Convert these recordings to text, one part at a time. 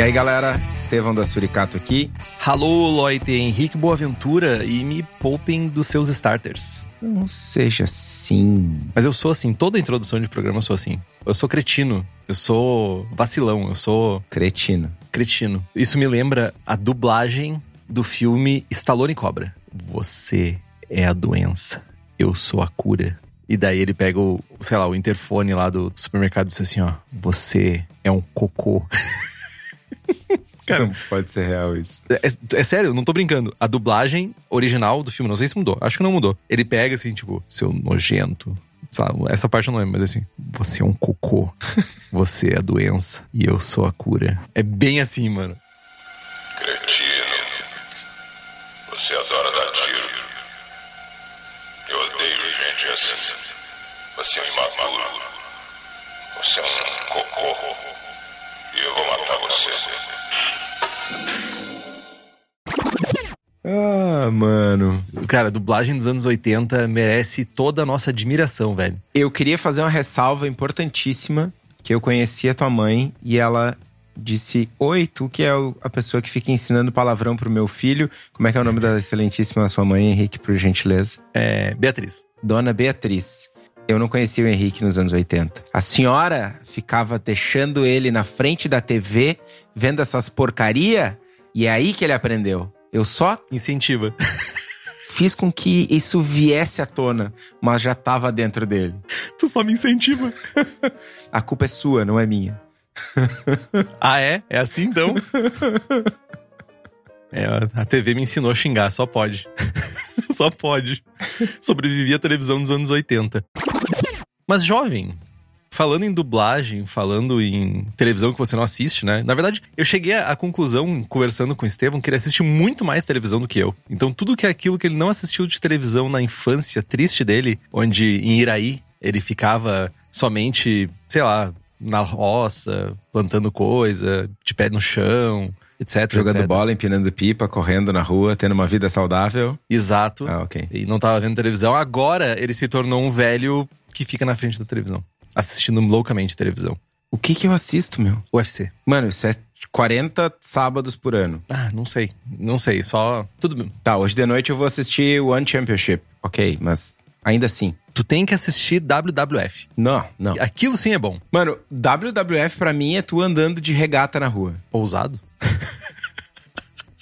E aí, galera, Estevão da Suricato aqui. Alô, Loite, Henrique Boaventura e me poupem dos seus starters. Não seja assim. Mas eu sou assim, toda introdução de programa eu sou assim. Eu sou cretino, eu sou vacilão, eu sou Cretino. cretino. Isso me lembra a dublagem do filme Stallone Cobra. Você é a doença, eu sou a cura. E daí ele pega o, sei lá, o interfone lá do supermercado e diz assim, ó, você é um cocô. Cara, Não pode ser real isso. É, é sério, não tô brincando. A dublagem original do filme, não sei se mudou. Acho que não mudou. Ele pega assim, tipo, seu nojento. Lá, essa parte eu não lembro, mas assim, você é um cocô. Você é a doença e eu sou a cura. É bem assim, mano. Cretino. Você adora dar tiro. Eu odeio gente assim. Você é um imaturo. Você é um cocô. E eu vou matar você. Ah, mano. Cara, a dublagem dos anos 80 merece toda a nossa admiração, velho. Eu queria fazer uma ressalva importantíssima, que eu conheci a tua mãe e ela disse: Oi, tu que é a pessoa que fica ensinando palavrão pro meu filho. Como é que é o nome da excelentíssima sua mãe, Henrique, por gentileza? É, Beatriz. Dona Beatriz. Eu não conhecia o Henrique nos anos 80. A senhora ficava deixando ele na frente da TV, vendo essas porcaria, e é aí que ele aprendeu. Eu só Incentiva. fiz com que isso viesse à tona, mas já tava dentro dele. tu só me incentiva. A culpa é sua, não é minha. ah, é? É assim então? É, a TV me ensinou a xingar, só pode. só pode. Sobrevivi à televisão dos anos 80. Mas jovem, falando em dublagem, falando em televisão que você não assiste, né? Na verdade, eu cheguei à conclusão, conversando com o Estevam, que ele assiste muito mais televisão do que eu. Então, tudo que é aquilo que ele não assistiu de televisão na infância triste dele, onde em Iraí ele ficava somente, sei lá, na roça, plantando coisa, de pé no chão, etc. Jogando etc. bola, empinando pipa, correndo na rua, tendo uma vida saudável. Exato. Ah, ok. E não tava vendo televisão. Agora ele se tornou um velho que fica na frente da televisão. Assistindo loucamente televisão. O que que eu assisto, meu? UFC. Mano, isso é 40 sábados por ano. Ah, não sei. Não sei. Só. Tudo bem. Tá, hoje de noite eu vou assistir One Championship. Ok, mas ainda assim. Tu tem que assistir WWF. Não, não. Aquilo sim é bom. Mano, WWF pra mim é tu andando de regata na rua. Ousado.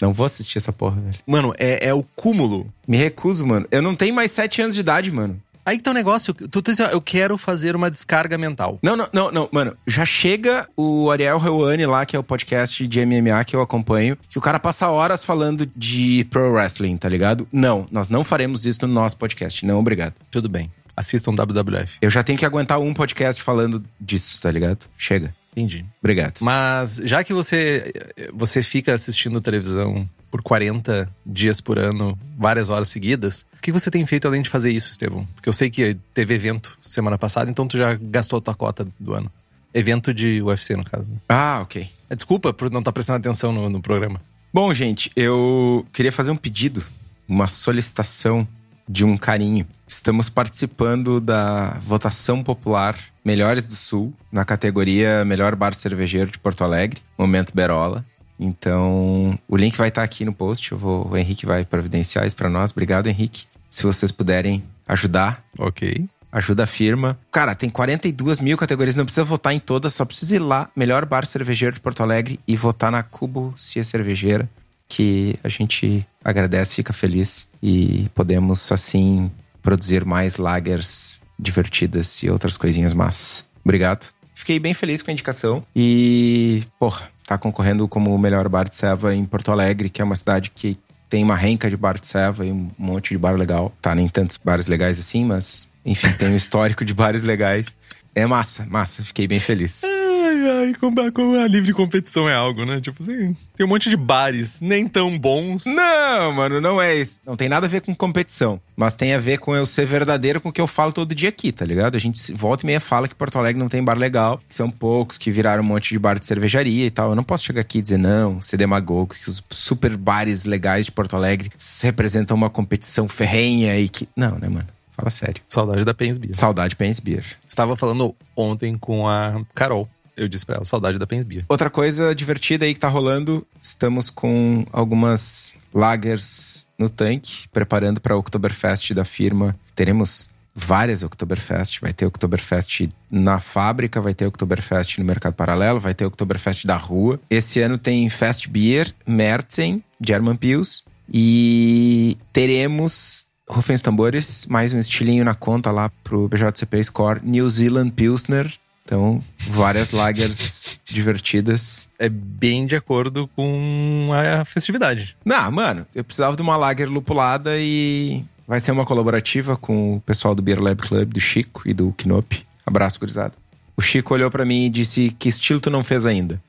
Não vou assistir essa porra, velho. Mano, é, é o cúmulo. Me recuso, mano. Eu não tenho mais 7 anos de idade, mano. Aí que tá o negócio. Tu, tu, eu quero fazer uma descarga mental. Não, não, não, não, mano. Já chega o Ariel Helwani lá, que é o podcast de MMA que eu acompanho, que o cara passa horas falando de pro wrestling, tá ligado? Não, nós não faremos isso no nosso podcast. Não, obrigado. Tudo bem. Assistam WWF. Eu já tenho que aguentar um podcast falando disso, tá ligado? Chega. Entendi. Obrigado. Mas já que você, você fica assistindo televisão por 40 dias por ano, várias horas seguidas, o que você tem feito além de fazer isso, Estevão? Porque eu sei que teve evento semana passada, então tu já gastou a tua cota do ano. Evento de UFC, no caso. né? Ah, ok. É, Desculpa por não estar prestando atenção no, no programa. Bom, gente, eu queria fazer um pedido, uma solicitação de um carinho. Estamos participando da votação popular Melhores do Sul, na categoria Melhor Bar Cervejeiro de Porto Alegre, Momento Berola. Então, o link vai estar aqui no post. Eu vou, o Henrique vai providenciar isso para nós. Obrigado, Henrique. Se vocês puderem ajudar, Ok. ajuda a firma. Cara, tem 42 mil categorias, não precisa votar em todas, só precisa ir lá, melhor bar cervejeiro de Porto Alegre, e votar na Cubo Cia Cervejeira. que a gente agradece, fica feliz e podemos assim produzir mais lagers divertidas e outras coisinhas más. Obrigado. Fiquei bem feliz com a indicação e, porra, tá concorrendo como o melhor bar de Seva em Porto Alegre, que é uma cidade que tem uma renca de bar de Seva e um monte de bar legal. Tá, nem tantos bares legais assim, mas enfim, tem um histórico de bares legais. É massa, massa. Fiquei bem feliz. Ai, como a livre competição é algo, né? Tipo assim, tem um monte de bares nem tão bons. Não, mano, não é isso. Não tem nada a ver com competição. Mas tem a ver com eu ser verdadeiro com o que eu falo todo dia aqui, tá ligado? A gente volta e meia fala que Porto Alegre não tem bar legal, que são poucos, que viraram um monte de bar de cervejaria e tal. Eu não posso chegar aqui e dizer, não, ser demagogo, que os super bares legais de Porto Alegre representam uma competição ferrenha e que. Não, né, mano? Fala sério. Saudade da Pens Beer. Saudade Pens Beer. Estava falando ontem com a Carol. Eu disse pra ela, saudade da Pens Beer. Outra coisa divertida aí que tá rolando, estamos com algumas lagers no tanque, preparando para o Oktoberfest da firma. Teremos várias Oktoberfest. Vai ter Oktoberfest na fábrica, vai ter Oktoberfest no mercado paralelo, vai ter Oktoberfest da rua. Esse ano tem Fest Beer, Merzen, German Pils e teremos Rufem os tambores, mais um estilinho na conta lá pro BJCP Score, New Zealand Pilsner. Então, várias lagers divertidas. É bem de acordo com a festividade. Não, mano, eu precisava de uma lager lupulada e vai ser uma colaborativa com o pessoal do Beer Lab Club, do Chico e do Knop. Abraço, gurizada. O Chico olhou para mim e disse: Que estilo tu não fez ainda?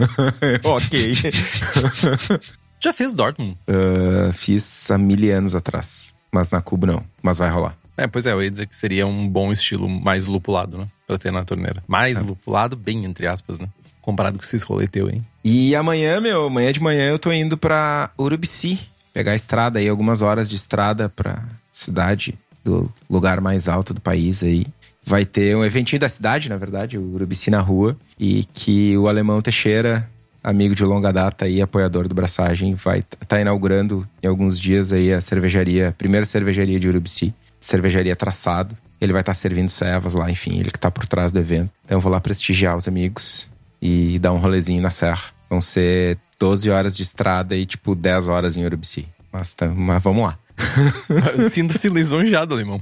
ok. Já fez Dortmund? Uh, fiz há mil anos atrás. Mas na Cuba não. Mas vai rolar. É, pois é, eu ia dizer que seria um bom estilo mais lupulado, né? Pra ter na torneira. Mais é. lupulado, bem entre aspas, né? Comparado com esses rolê teu, hein? E amanhã, meu, amanhã de manhã eu tô indo pra Urubici. Pegar a estrada aí, algumas horas de estrada pra cidade do lugar mais alto do país aí. Vai ter um eventinho da cidade, na verdade, o Urubici na rua. E que o Alemão Teixeira amigo de longa data e apoiador do Braçagem, vai estar tá inaugurando em alguns dias aí a cervejaria, a primeira cervejaria de Urubici, cervejaria Traçado. Ele vai estar tá servindo cevas lá, enfim, ele que está por trás do evento. Então eu vou lá prestigiar os amigos e dar um rolezinho na serra. Vão ser 12 horas de estrada e tipo 10 horas em Urubici. Mas, tá, mas vamos lá. Sinta-se lisonjeado, alemão.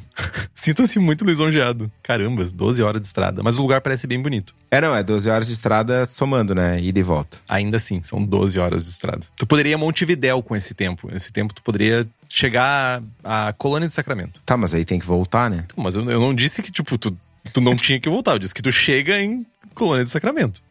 Sinta-se muito lisonjeado. Carambas, 12 horas de estrada. Mas o lugar parece bem bonito. É, não, é 12 horas de estrada somando, né? Ida e volta. Ainda assim, são 12 horas de estrada. Tu poderia ir a Montevidéu com esse tempo. Esse tempo tu poderia chegar à Colônia de Sacramento. Tá, mas aí tem que voltar, né? Mas eu, eu não disse que, tipo, tu, tu não tinha que voltar. Eu disse que tu chega em Colônia de Sacramento.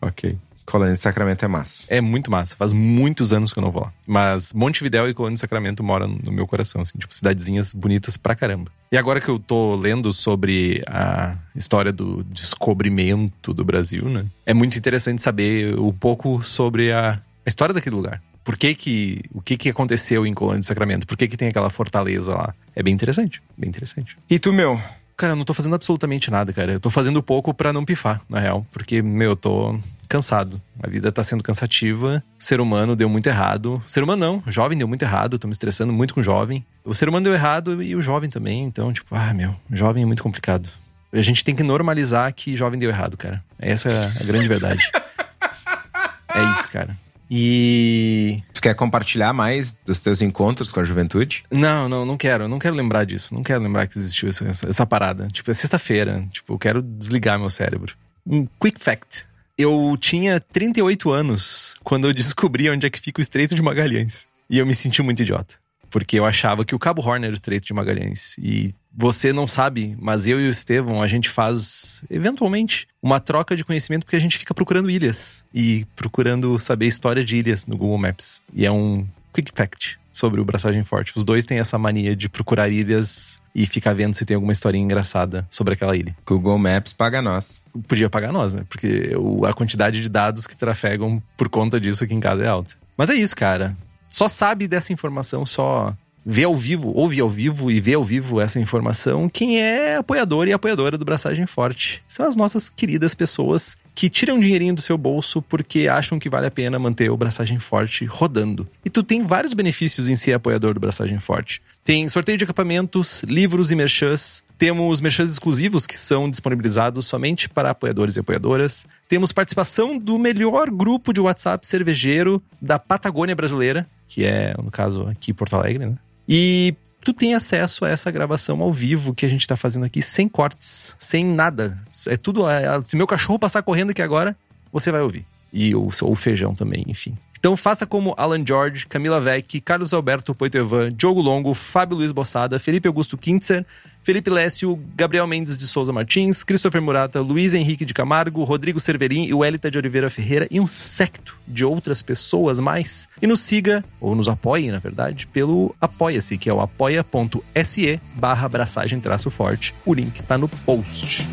Ok. Colônia de Sacramento é massa. É muito massa. Faz muitos anos que eu não vou lá. Mas Montevidéu e Colônia de Sacramento moram no meu coração, assim, tipo, cidadezinhas bonitas pra caramba. E agora que eu tô lendo sobre a história do descobrimento do Brasil, né? É muito interessante saber um pouco sobre a, a história daquele lugar. Por que que, o que que aconteceu em Colônia de Sacramento? Por que que tem aquela fortaleza lá? É bem interessante, bem interessante. E tu, meu? Cara, eu não tô fazendo absolutamente nada, cara. Eu tô fazendo pouco para não pifar, na real. Porque, meu, eu tô cansado. A vida tá sendo cansativa. O ser humano deu muito errado. O ser humano não, o jovem deu muito errado. Tô me estressando muito com o jovem. O ser humano deu errado e o jovem também. Então, tipo, ah, meu, jovem é muito complicado. A gente tem que normalizar que jovem deu errado, cara. Essa é a grande verdade. é isso, cara. E. Tu quer compartilhar mais dos teus encontros com a juventude? Não, não, não quero. Não quero lembrar disso. Não quero lembrar que existiu essa, essa parada. Tipo, é sexta-feira. Tipo, eu quero desligar meu cérebro. Um quick fact. Eu tinha 38 anos quando eu descobri onde é que fica o Estreito de Magalhães. E eu me senti muito idiota. Porque eu achava que o Cabo Horn era o Estreito de Magalhães. E você não sabe, mas eu e o Estevão, a gente faz, eventualmente, uma troca de conhecimento porque a gente fica procurando ilhas. E procurando saber a história de ilhas no Google Maps. E é um quick fact sobre o Braçagem Forte. Os dois têm essa mania de procurar ilhas e ficar vendo se tem alguma historinha engraçada sobre aquela ilha. Google Maps paga nós. Podia pagar nós, né? Porque a quantidade de dados que trafegam por conta disso aqui em casa é alta. Mas é isso, cara. Só sabe dessa informação, só vê ao vivo, ouve ao vivo e vê ao vivo essa informação quem é apoiador e apoiadora do Braçagem Forte. São as nossas queridas pessoas que tiram dinheirinho do seu bolso porque acham que vale a pena manter o Braçagem Forte rodando. E tu tem vários benefícios em ser apoiador do Braçagem Forte. Tem sorteio de equipamentos, livros e merchans. Temos merchans exclusivos que são disponibilizados somente para apoiadores e apoiadoras. Temos participação do melhor grupo de WhatsApp cervejeiro da Patagônia brasileira, que é, no caso, aqui em Porto Alegre, né? E tu tem acesso a essa gravação ao vivo que a gente tá fazendo aqui sem cortes, sem nada. É tudo. é- se meu cachorro passar correndo aqui agora, você vai ouvir. E o, o feijão também, enfim. Então faça como Alan George, Camila Vecchi, Carlos Alberto Poitevin, Diogo Longo, Fábio Luiz Bossada, Felipe Augusto Kintzer, Felipe Lécio, Gabriel Mendes de Souza Martins, Christopher Murata, Luiz Henrique de Camargo, Rodrigo Cerverim e o Elita de Oliveira Ferreira e um secto de outras pessoas mais. E nos siga, ou nos apoie, na verdade, pelo Apoia-se, que é o apoia.se barra abraçagem traço forte. O link tá no post.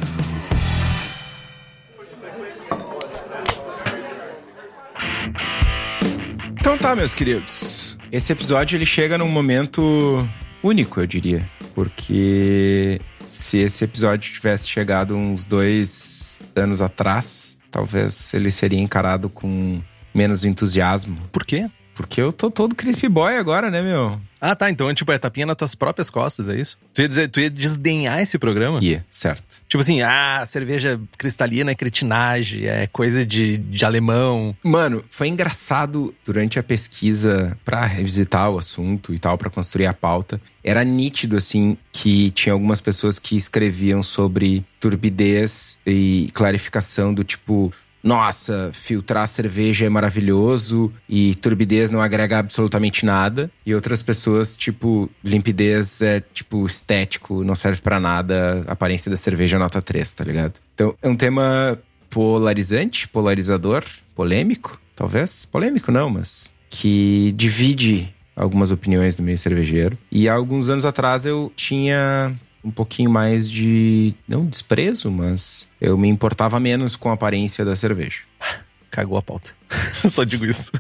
Então tá, meus queridos. Esse episódio ele chega num momento único, eu diria. Porque se esse episódio tivesse chegado uns dois anos atrás, talvez ele seria encarado com menos entusiasmo. Por quê? Porque eu tô todo crispy boy agora, né, meu? Ah, tá. Então, tipo, é tapinha nas tuas próprias costas, é isso? Tu ia, dizer, tu ia desdenhar esse programa? Yeah, certo. Tipo assim, ah, cerveja cristalina é cretinagem, é coisa de, de alemão. Mano, foi engraçado durante a pesquisa pra revisitar o assunto e tal, pra construir a pauta. Era nítido, assim, que tinha algumas pessoas que escreviam sobre turbidez e clarificação do tipo. Nossa, filtrar cerveja é maravilhoso e turbidez não agrega absolutamente nada. E outras pessoas, tipo, limpidez é, tipo, estético, não serve pra nada, a aparência da cerveja é nota 3, tá ligado? Então, é um tema polarizante, polarizador, polêmico, talvez. Polêmico não, mas que divide algumas opiniões do meio cervejeiro. E há alguns anos atrás eu tinha um pouquinho mais de não desprezo, mas eu me importava menos com a aparência da cerveja. Cagou a pauta. Só digo isso.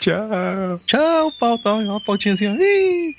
Tchau. Tchau, pauta. Uma pautinha assim, ó. Ih.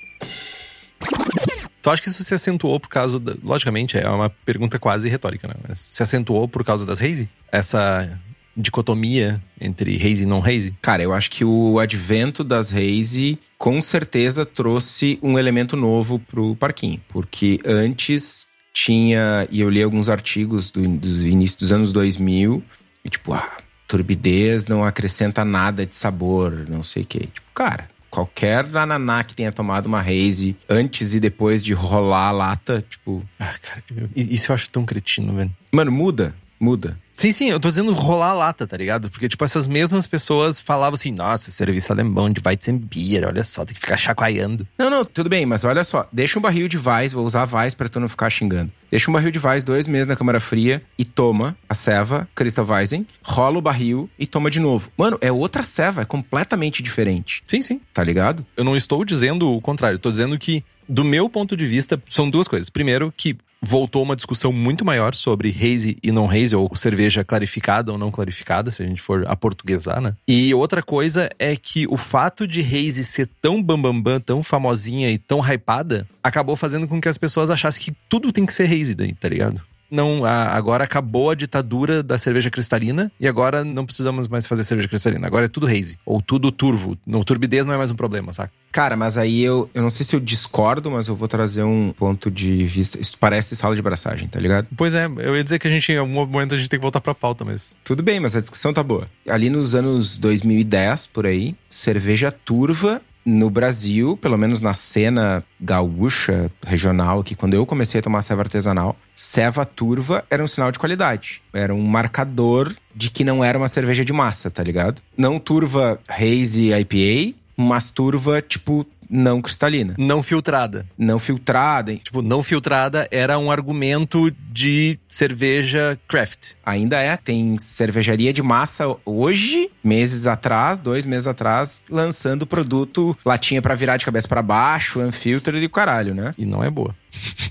Tu acha que isso se acentuou por causa da... Logicamente, é uma pergunta quase retórica, né? Mas se acentuou por causa das Haze? Essa dicotomia entre Haze e não Haze? Cara, eu acho que o advento das Haze com certeza trouxe um elemento novo pro parquinho, porque antes tinha, e eu li alguns artigos do, do início dos anos 2000, e tipo, ah, turbidez não acrescenta nada de sabor, não sei o quê. Tipo, cara, qualquer ananá que tenha tomado uma Haze antes e depois de rolar a lata, tipo, Ah, cara, isso eu acho tão cretino, velho. mano, muda, muda. Sim, sim, eu tô dizendo rolar a lata, tá ligado? Porque, tipo, essas mesmas pessoas falavam assim, nossa, serviço alemão de Weizenbier, olha só, tem que ficar chacoalhando. Não, não, tudo bem, mas olha só, deixa um barril de Weiss, vou usar Weiss pra tu não ficar xingando. Deixa um barril de Weiss dois meses na câmara fria e toma a ceva Crystal Weizen, rola o barril e toma de novo. Mano, é outra ceva, é completamente diferente, Sim, sim. tá ligado? Eu não estou dizendo o contrário, eu tô dizendo que, do meu ponto de vista, são duas coisas. Primeiro, que voltou uma discussão muito maior sobre haze e não haze, ou cerveja clarificada ou não clarificada, se a gente for aportuguesar, né? E outra coisa é que o fato de haze ser tão bambambam, bam, bam, tão famosinha e tão hypada, acabou fazendo com que as pessoas achassem que tudo tem que ser haze daí, tá ligado? Não, a- agora acabou a ditadura da cerveja cristalina e agora não precisamos mais fazer cerveja cristalina. Agora é tudo haze. Ou tudo turvo. Não, turbidez não é mais um problema, saca? Cara, mas aí eu, eu não sei se eu discordo, mas eu vou trazer um ponto de vista. Isso parece sala de braçagem, tá ligado? Pois é, eu ia dizer que a gente, em algum momento, a gente tem que voltar pra pauta, mas. Tudo bem, mas a discussão tá boa. Ali nos anos 2010, por aí, cerveja turva no Brasil, pelo menos na cena gaúcha, regional, que quando eu comecei a tomar ceva artesanal, ceva turva era um sinal de qualidade. Era um marcador de que não era uma cerveja de massa, tá ligado? Não turva hazy IPA, mas turva, tipo, não cristalina. Não filtrada. Não filtrada, Tipo, não filtrada era um argumento de cerveja craft. Ainda é, tem cervejaria de massa hoje, meses atrás, dois meses atrás, lançando produto, latinha pra virar de cabeça pra baixo, unfiltered e caralho, né? E não é boa.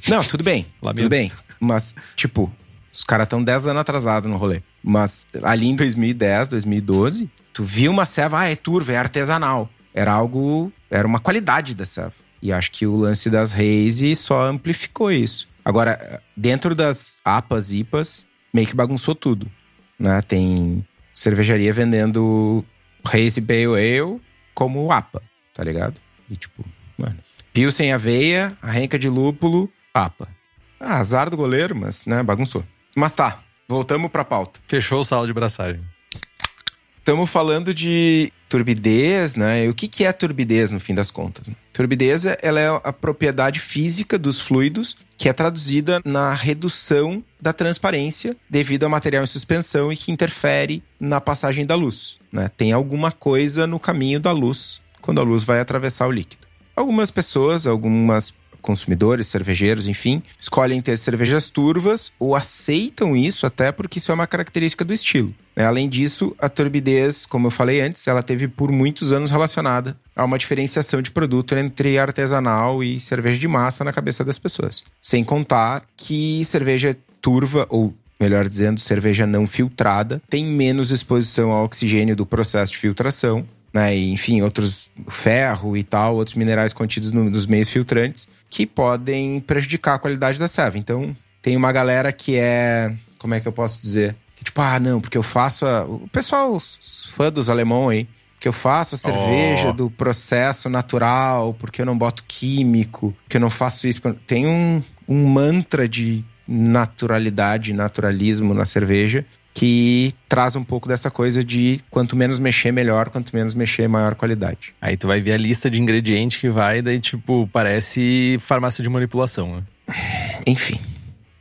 Não, tudo bem, Lamento. tudo bem. Mas, tipo, os caras estão 10 anos atrasados no rolê. Mas ali em 2010, 2012, tu viu uma ceva, ah, é turva, é artesanal. Era algo, era uma qualidade da ceva. E acho que o lance das Haze só amplificou isso. Agora, dentro das APAs, IPAs, meio que bagunçou tudo. né? Tem cervejaria vendendo Hazy Pale Ale como APA, tá ligado? E tipo, mano, Pilsen aveia, arranca de lúpulo, APA. Ah, azar do goleiro, mas, né, bagunçou. Mas tá, voltamos pra pauta. Fechou o sala de braçagem. Estamos falando de turbidez, né? E o que, que é turbidez no fim das contas? Turbidez ela é a propriedade física dos fluidos que é traduzida na redução da transparência devido a material em suspensão e que interfere na passagem da luz. Né? Tem alguma coisa no caminho da luz quando a luz vai atravessar o líquido. Algumas pessoas, algumas consumidores, cervejeiros, enfim, escolhem ter cervejas turvas ou aceitam isso até porque isso é uma característica do estilo. Né? Além disso, a turbidez, como eu falei antes, ela teve por muitos anos relacionada a uma diferenciação de produto entre artesanal e cerveja de massa na cabeça das pessoas. Sem contar que cerveja turva ou melhor dizendo, cerveja não filtrada, tem menos exposição ao oxigênio do processo de filtração, né? E, enfim, outros ferro e tal, outros minerais contidos no, nos meios filtrantes que podem prejudicar a qualidade da serva. Então, tem uma galera que é, como é que eu posso dizer? Que, tipo, ah, não, porque eu faço a... o pessoal os fã dos alemão aí, que eu faço a cerveja oh. do processo natural, porque eu não boto químico, que eu não faço isso. Tem um, um mantra de naturalidade, naturalismo na cerveja que traz um pouco dessa coisa de quanto menos mexer, melhor, quanto menos mexer, maior qualidade. Aí tu vai ver a lista de ingredientes que vai, daí tipo, parece farmácia de manipulação, né? Enfim.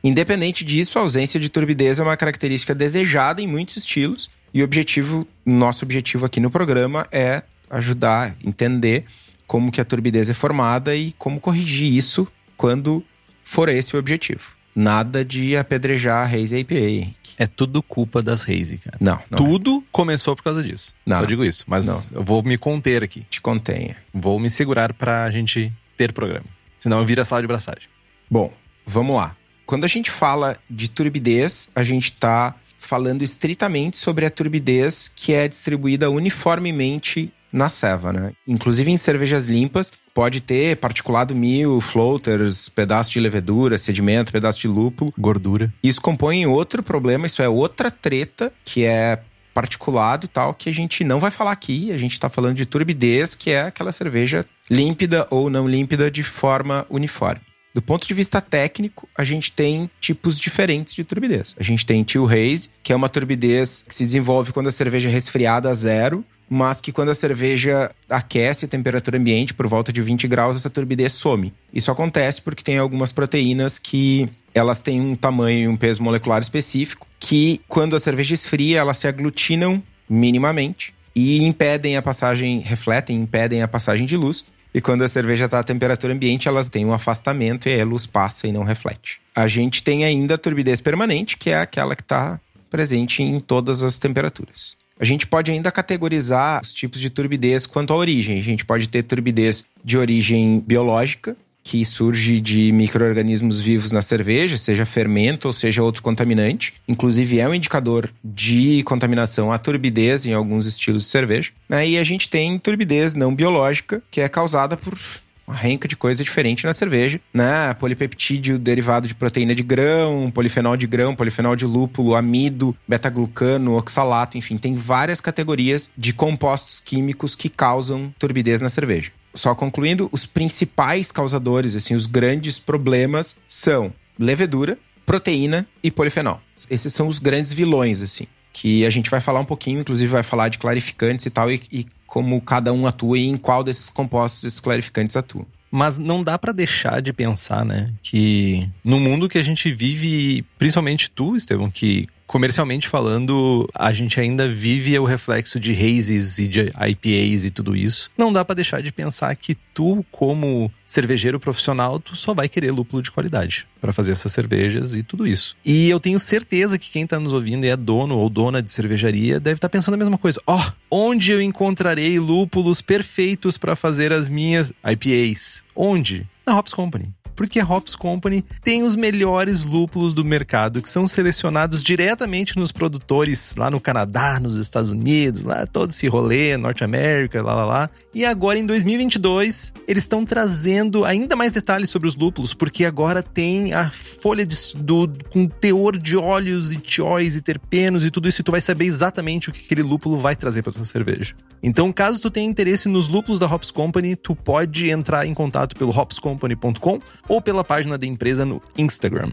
Independente disso, a ausência de turbidez é uma característica desejada em muitos estilos e o objetivo, nosso objetivo aqui no programa é ajudar a entender como que a turbidez é formada e como corrigir isso quando for esse o objetivo. Nada de apedrejar a Reis APA. É tudo culpa das Reis, cara. Não, não Tudo é. começou por causa disso. Não. Só digo isso. Mas não. eu vou me conter aqui. Te contenha. Vou me segurar pra gente ter programa. Senão eu viro a sala de braçagem. Bom, vamos lá. Quando a gente fala de turbidez, a gente tá falando estritamente sobre a turbidez que é distribuída uniformemente na ceva, né? Inclusive em cervejas limpas, pode ter particulado mil, floaters, pedaço de levedura, sedimento, pedaço de lúpulo. Gordura. Isso compõe outro problema, isso é outra treta, que é particulado e tal, que a gente não vai falar aqui. A gente está falando de turbidez, que é aquela cerveja límpida ou não límpida de forma uniforme. Do ponto de vista técnico, a gente tem tipos diferentes de turbidez. A gente tem Chill Haze, que é uma turbidez que se desenvolve quando a cerveja é resfriada a zero, mas que quando a cerveja aquece a temperatura ambiente por volta de 20 graus, essa turbidez some. Isso acontece porque tem algumas proteínas que elas têm um tamanho e um peso molecular específico que, quando a cerveja esfria, elas se aglutinam minimamente e impedem a passagem, refletem, impedem a passagem de luz. E quando a cerveja está a temperatura ambiente, elas têm um afastamento e a luz passa e não reflete. A gente tem ainda a turbidez permanente, que é aquela que está presente em todas as temperaturas. A gente pode ainda categorizar os tipos de turbidez quanto à origem. A gente pode ter turbidez de origem biológica, que surge de micro-organismos vivos na cerveja, seja fermento ou seja outro contaminante. Inclusive, é um indicador de contaminação a turbidez em alguns estilos de cerveja. E a gente tem turbidez não biológica, que é causada por uma renca de coisa diferente na cerveja, né? Polipeptídeo derivado de proteína de grão, polifenol de grão, polifenol de lúpulo, amido, beta-glucano, oxalato, enfim, tem várias categorias de compostos químicos que causam turbidez na cerveja. Só concluindo, os principais causadores, assim, os grandes problemas são levedura, proteína e polifenol. Esses são os grandes vilões, assim que a gente vai falar um pouquinho, inclusive vai falar de clarificantes e tal, e, e como cada um atua e em qual desses compostos esses clarificantes atuam. Mas não dá para deixar de pensar, né, que no mundo que a gente vive, principalmente tu, Estevão, que comercialmente falando, a gente ainda vive o reflexo de hazes e de IPAs e tudo isso. Não dá para deixar de pensar que tu, como cervejeiro profissional, tu só vai querer lúpulo de qualidade para fazer essas cervejas e tudo isso. E eu tenho certeza que quem tá nos ouvindo e é dono ou dona de cervejaria deve estar tá pensando a mesma coisa. Ó, oh, onde eu encontrarei lúpulos perfeitos para fazer as minhas IPAs? Onde? Na Hops Company. Porque a Hops Company tem os melhores lúpulos do mercado, que são selecionados diretamente nos produtores lá no Canadá, nos Estados Unidos, lá todo esse rolê, Norte América, lá lá lá. E agora em 2022, eles estão trazendo ainda mais detalhes sobre os lúpulos, porque agora tem a folha de, do, com teor de óleos e tióis e terpenos e tudo isso, e tu vai saber exatamente o que aquele lúpulo vai trazer para tua cerveja. Então, caso tu tenha interesse nos lúpulos da Hops Company, tu pode entrar em contato pelo hopscompany.com ou pela página da empresa no Instagram.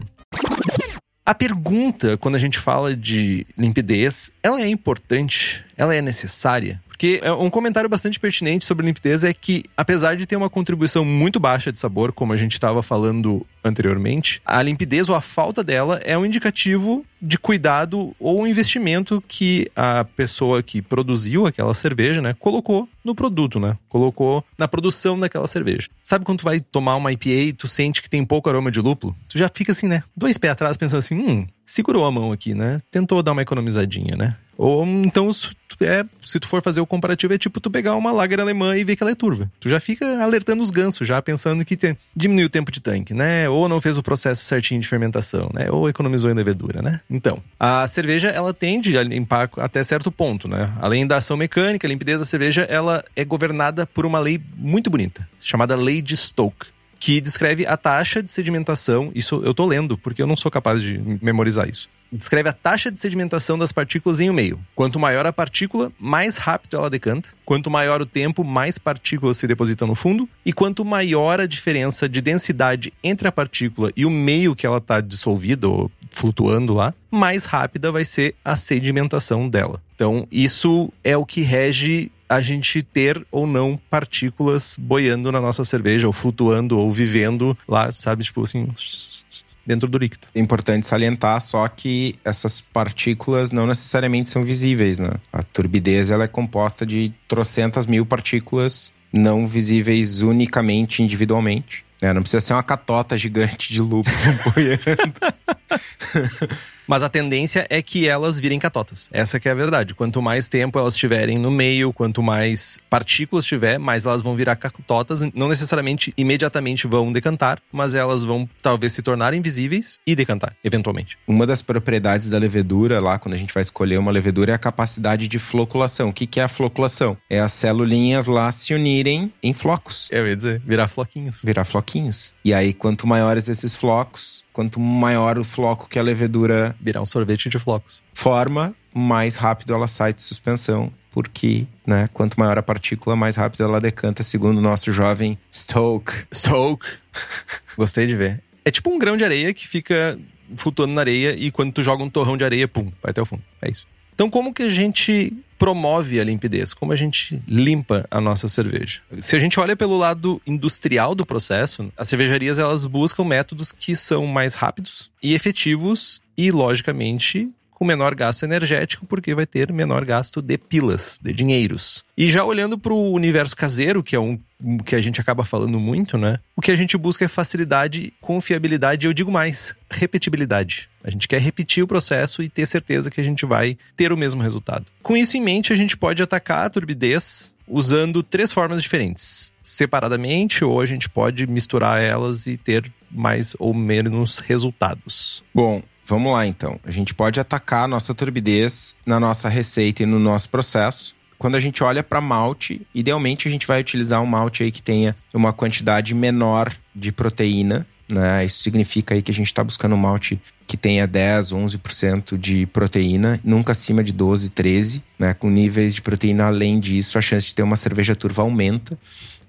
A pergunta, quando a gente fala de limpidez, ela é importante? Ela é necessária? Porque é um comentário bastante pertinente sobre limpidez é que, apesar de ter uma contribuição muito baixa de sabor, como a gente estava falando anteriormente, a limpidez ou a falta dela é um indicativo de cuidado ou investimento que a pessoa que produziu aquela cerveja, né, colocou no produto, né? Colocou na produção daquela cerveja. Sabe quando tu vai tomar uma IPA e tu sente que tem pouco aroma de lúpulo? Tu já fica assim, né? Dois pés atrás pensando assim, hum, segurou a mão aqui, né? Tentou dar uma economizadinha, né? Ou então, é, se tu for fazer o comparativo, é tipo tu pegar uma lager alemã e ver que ela é turva. Tu já fica alertando os gansos, já pensando que tem, diminui o tempo de tanque, né? Ou não fez o processo certinho de fermentação, né? Ou economizou em levedura, né? Então, a cerveja, ela tende a limpar até certo ponto, né? Além da ação mecânica, a limpidez da cerveja, ela é governada por uma lei muito bonita, chamada Lei de Stoke que descreve a taxa de sedimentação. Isso eu tô lendo, porque eu não sou capaz de memorizar isso descreve a taxa de sedimentação das partículas em um meio. Quanto maior a partícula, mais rápido ela decanta. Quanto maior o tempo, mais partículas se depositam no fundo. E quanto maior a diferença de densidade entre a partícula e o meio que ela está dissolvida ou flutuando lá, mais rápida vai ser a sedimentação dela. Então, isso é o que rege a gente ter ou não partículas boiando na nossa cerveja, ou flutuando, ou vivendo lá, sabe? Tipo assim, dentro do líquido. É importante salientar só que essas partículas não necessariamente são visíveis, né? A turbidez ela é composta de trocentas mil partículas não visíveis unicamente individualmente. É, não precisa ser uma catota gigante de lúpulo boiando. Mas a tendência é que elas virem catotas. Essa que é a verdade. Quanto mais tempo elas estiverem no meio, quanto mais partículas tiver, mais elas vão virar catotas. Não necessariamente imediatamente vão decantar, mas elas vão talvez se tornar invisíveis e decantar, eventualmente. Uma das propriedades da levedura lá, quando a gente vai escolher uma levedura, é a capacidade de floculação. O que, que é a floculação? É as celulinhas lá se unirem em flocos. Eu ia dizer, virar floquinhos. Virar floquinhos. E aí, quanto maiores esses flocos, quanto maior o floco que a levedura virar um sorvete de flocos forma, mais rápido ela sai de suspensão, porque, né, quanto maior a partícula, mais rápido ela decanta, segundo o nosso jovem Stoke. Stoke. Gostei de ver. É tipo um grão de areia que fica flutuando na areia e quando tu joga um torrão de areia, pum, vai até o fundo. É isso. Então, como que a gente promove a limpidez? Como a gente limpa a nossa cerveja? Se a gente olha pelo lado industrial do processo, as cervejarias elas buscam métodos que são mais rápidos e efetivos e, logicamente, com menor gasto energético, porque vai ter menor gasto de pilas, de dinheiros. E já olhando para o universo caseiro, que é um que a gente acaba falando muito, né? O que a gente busca é facilidade, confiabilidade e eu digo mais, repetibilidade. A gente quer repetir o processo e ter certeza que a gente vai ter o mesmo resultado. Com isso em mente, a gente pode atacar a turbidez usando três formas diferentes. Separadamente, ou a gente pode misturar elas e ter mais ou menos resultados. Bom, Vamos lá então. A gente pode atacar a nossa turbidez na nossa receita e no nosso processo. Quando a gente olha para malte, idealmente a gente vai utilizar um malte aí que tenha uma quantidade menor de proteína, né? Isso significa aí que a gente está buscando um malte que tenha 10, 11% de proteína, nunca acima de 12, 13, né? Com níveis de proteína além disso, a chance de ter uma cerveja turva aumenta.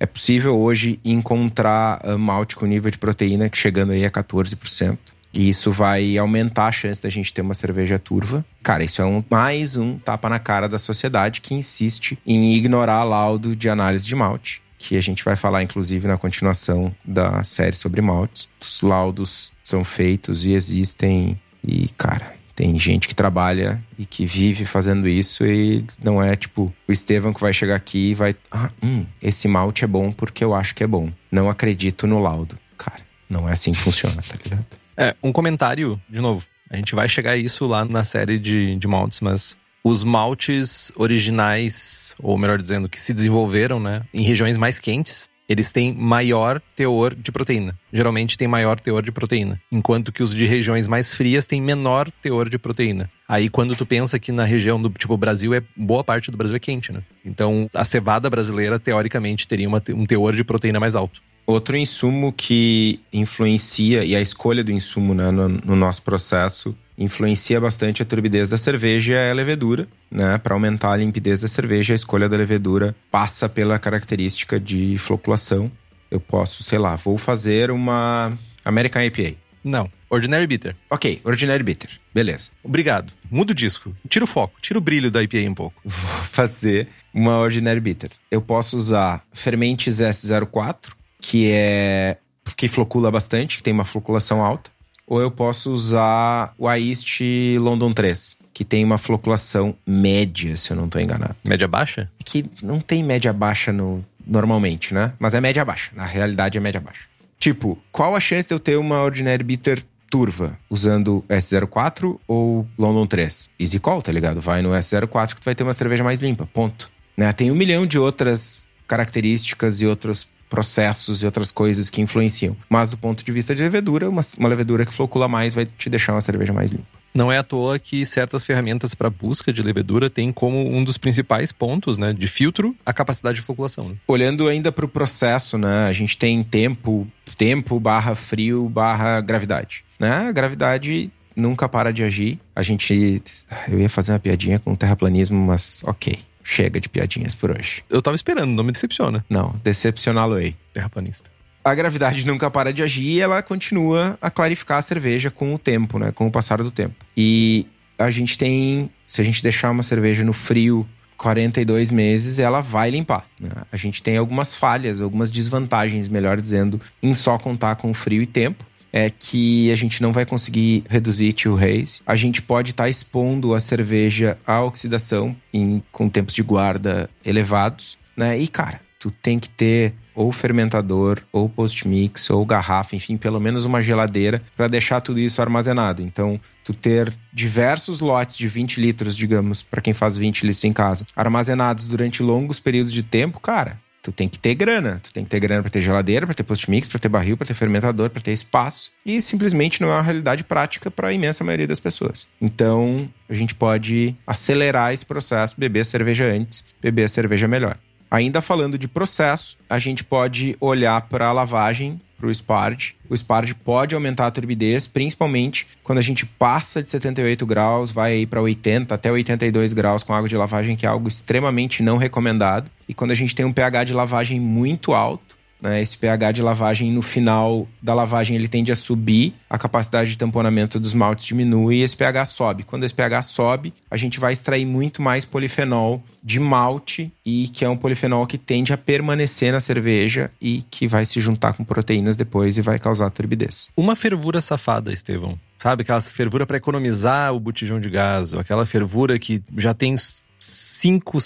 É possível hoje encontrar uh, malte com nível de proteína chegando aí a 14%. E isso vai aumentar a chance da gente ter uma cerveja turva. Cara, isso é um, mais um tapa na cara da sociedade que insiste em ignorar laudo de análise de malte. Que a gente vai falar, inclusive, na continuação da série sobre maltes. Os laudos são feitos e existem. E, cara, tem gente que trabalha e que vive fazendo isso e não é tipo o Estevam que vai chegar aqui e vai. Ah, hum, esse malte é bom porque eu acho que é bom. Não acredito no laudo. Cara, não é assim que funciona, tá ligado? É, um comentário, de novo. A gente vai chegar a isso lá na série de, de maltes, mas os maltes originais, ou melhor dizendo, que se desenvolveram, né, em regiões mais quentes, eles têm maior teor de proteína. Geralmente tem maior teor de proteína, enquanto que os de regiões mais frias têm menor teor de proteína. Aí quando tu pensa que na região do tipo Brasil é boa parte do Brasil é quente, né? Então a cevada brasileira teoricamente teria uma, um teor de proteína mais alto. Outro insumo que influencia, e a escolha do insumo né, no, no nosso processo, influencia bastante a turbidez da cerveja é a levedura. Né? Para aumentar a limpidez da cerveja, a escolha da levedura passa pela característica de floculação. Eu posso, sei lá, vou fazer uma American IPA. Não, Ordinary Bitter. Ok, Ordinary Bitter. Beleza. Obrigado. Muda o disco. Tira o foco. Tira o brilho da IPA um pouco. Vou fazer uma Ordinary Bitter. Eu posso usar Fermentes S04, que é que flocula bastante, que tem uma floculação alta, ou eu posso usar o Aist London 3, que tem uma floculação média, se eu não estou enganado. Média baixa? Que não tem média baixa no normalmente, né? Mas é média baixa. Na realidade é média baixa. Tipo, qual a chance de eu ter uma Ordinary Bitter turva usando S04 ou London 3? Easy call, tá ligado? Vai no S04 que tu vai ter uma cerveja mais limpa, ponto. Né? Tem um milhão de outras características e outros processos e outras coisas que influenciam. Mas do ponto de vista de levedura, uma, uma levedura que flocula mais vai te deixar uma cerveja mais limpa. Não é à toa que certas ferramentas para busca de levedura têm como um dos principais pontos né, de filtro a capacidade de floculação. Né? Olhando ainda para o processo, né, a gente tem tempo, tempo barra frio barra gravidade. Né? A gravidade nunca para de agir. A gente. Eu ia fazer uma piadinha com o terraplanismo, mas ok. Chega de piadinhas por hoje. Eu tava esperando, não me decepciona. Não, decepcioná-lo-ei. Terraplanista. A gravidade nunca para de agir e ela continua a clarificar a cerveja com o tempo, né? Com o passar do tempo. E a gente tem, se a gente deixar uma cerveja no frio 42 meses, ela vai limpar. Né? A gente tem algumas falhas, algumas desvantagens, melhor dizendo, em só contar com frio e tempo é que a gente não vai conseguir reduzir tio reis. A gente pode estar tá expondo a cerveja à oxidação em, com tempos de guarda elevados, né? E, cara, tu tem que ter ou fermentador, ou post-mix, ou garrafa, enfim, pelo menos uma geladeira para deixar tudo isso armazenado. Então, tu ter diversos lotes de 20 litros, digamos, para quem faz 20 litros em casa, armazenados durante longos períodos de tempo, cara, Tu tem que ter grana. Tu tem que ter grana para ter geladeira, para ter post-mix, para ter barril, para ter fermentador, para ter espaço. E simplesmente não é uma realidade prática para a imensa maioria das pessoas. Então, a gente pode acelerar esse processo, beber cerveja antes, beber a cerveja melhor. Ainda falando de processo, a gente pode olhar para a lavagem para o SPARD. O SPARD pode aumentar a turbidez, principalmente quando a gente passa de 78 graus, vai aí para 80 até 82 graus com água de lavagem, que é algo extremamente não recomendado. E quando a gente tem um pH de lavagem muito alto, né? Esse pH de lavagem no final da lavagem ele tende a subir, a capacidade de tamponamento dos maltes diminui e esse pH sobe. Quando esse pH sobe, a gente vai extrair muito mais polifenol de malte e que é um polifenol que tende a permanecer na cerveja e que vai se juntar com proteínas depois e vai causar turbidez. Uma fervura safada, Estevão. Sabe aquela fervura para economizar o botijão de gás, ou aquela fervura que já tem cinco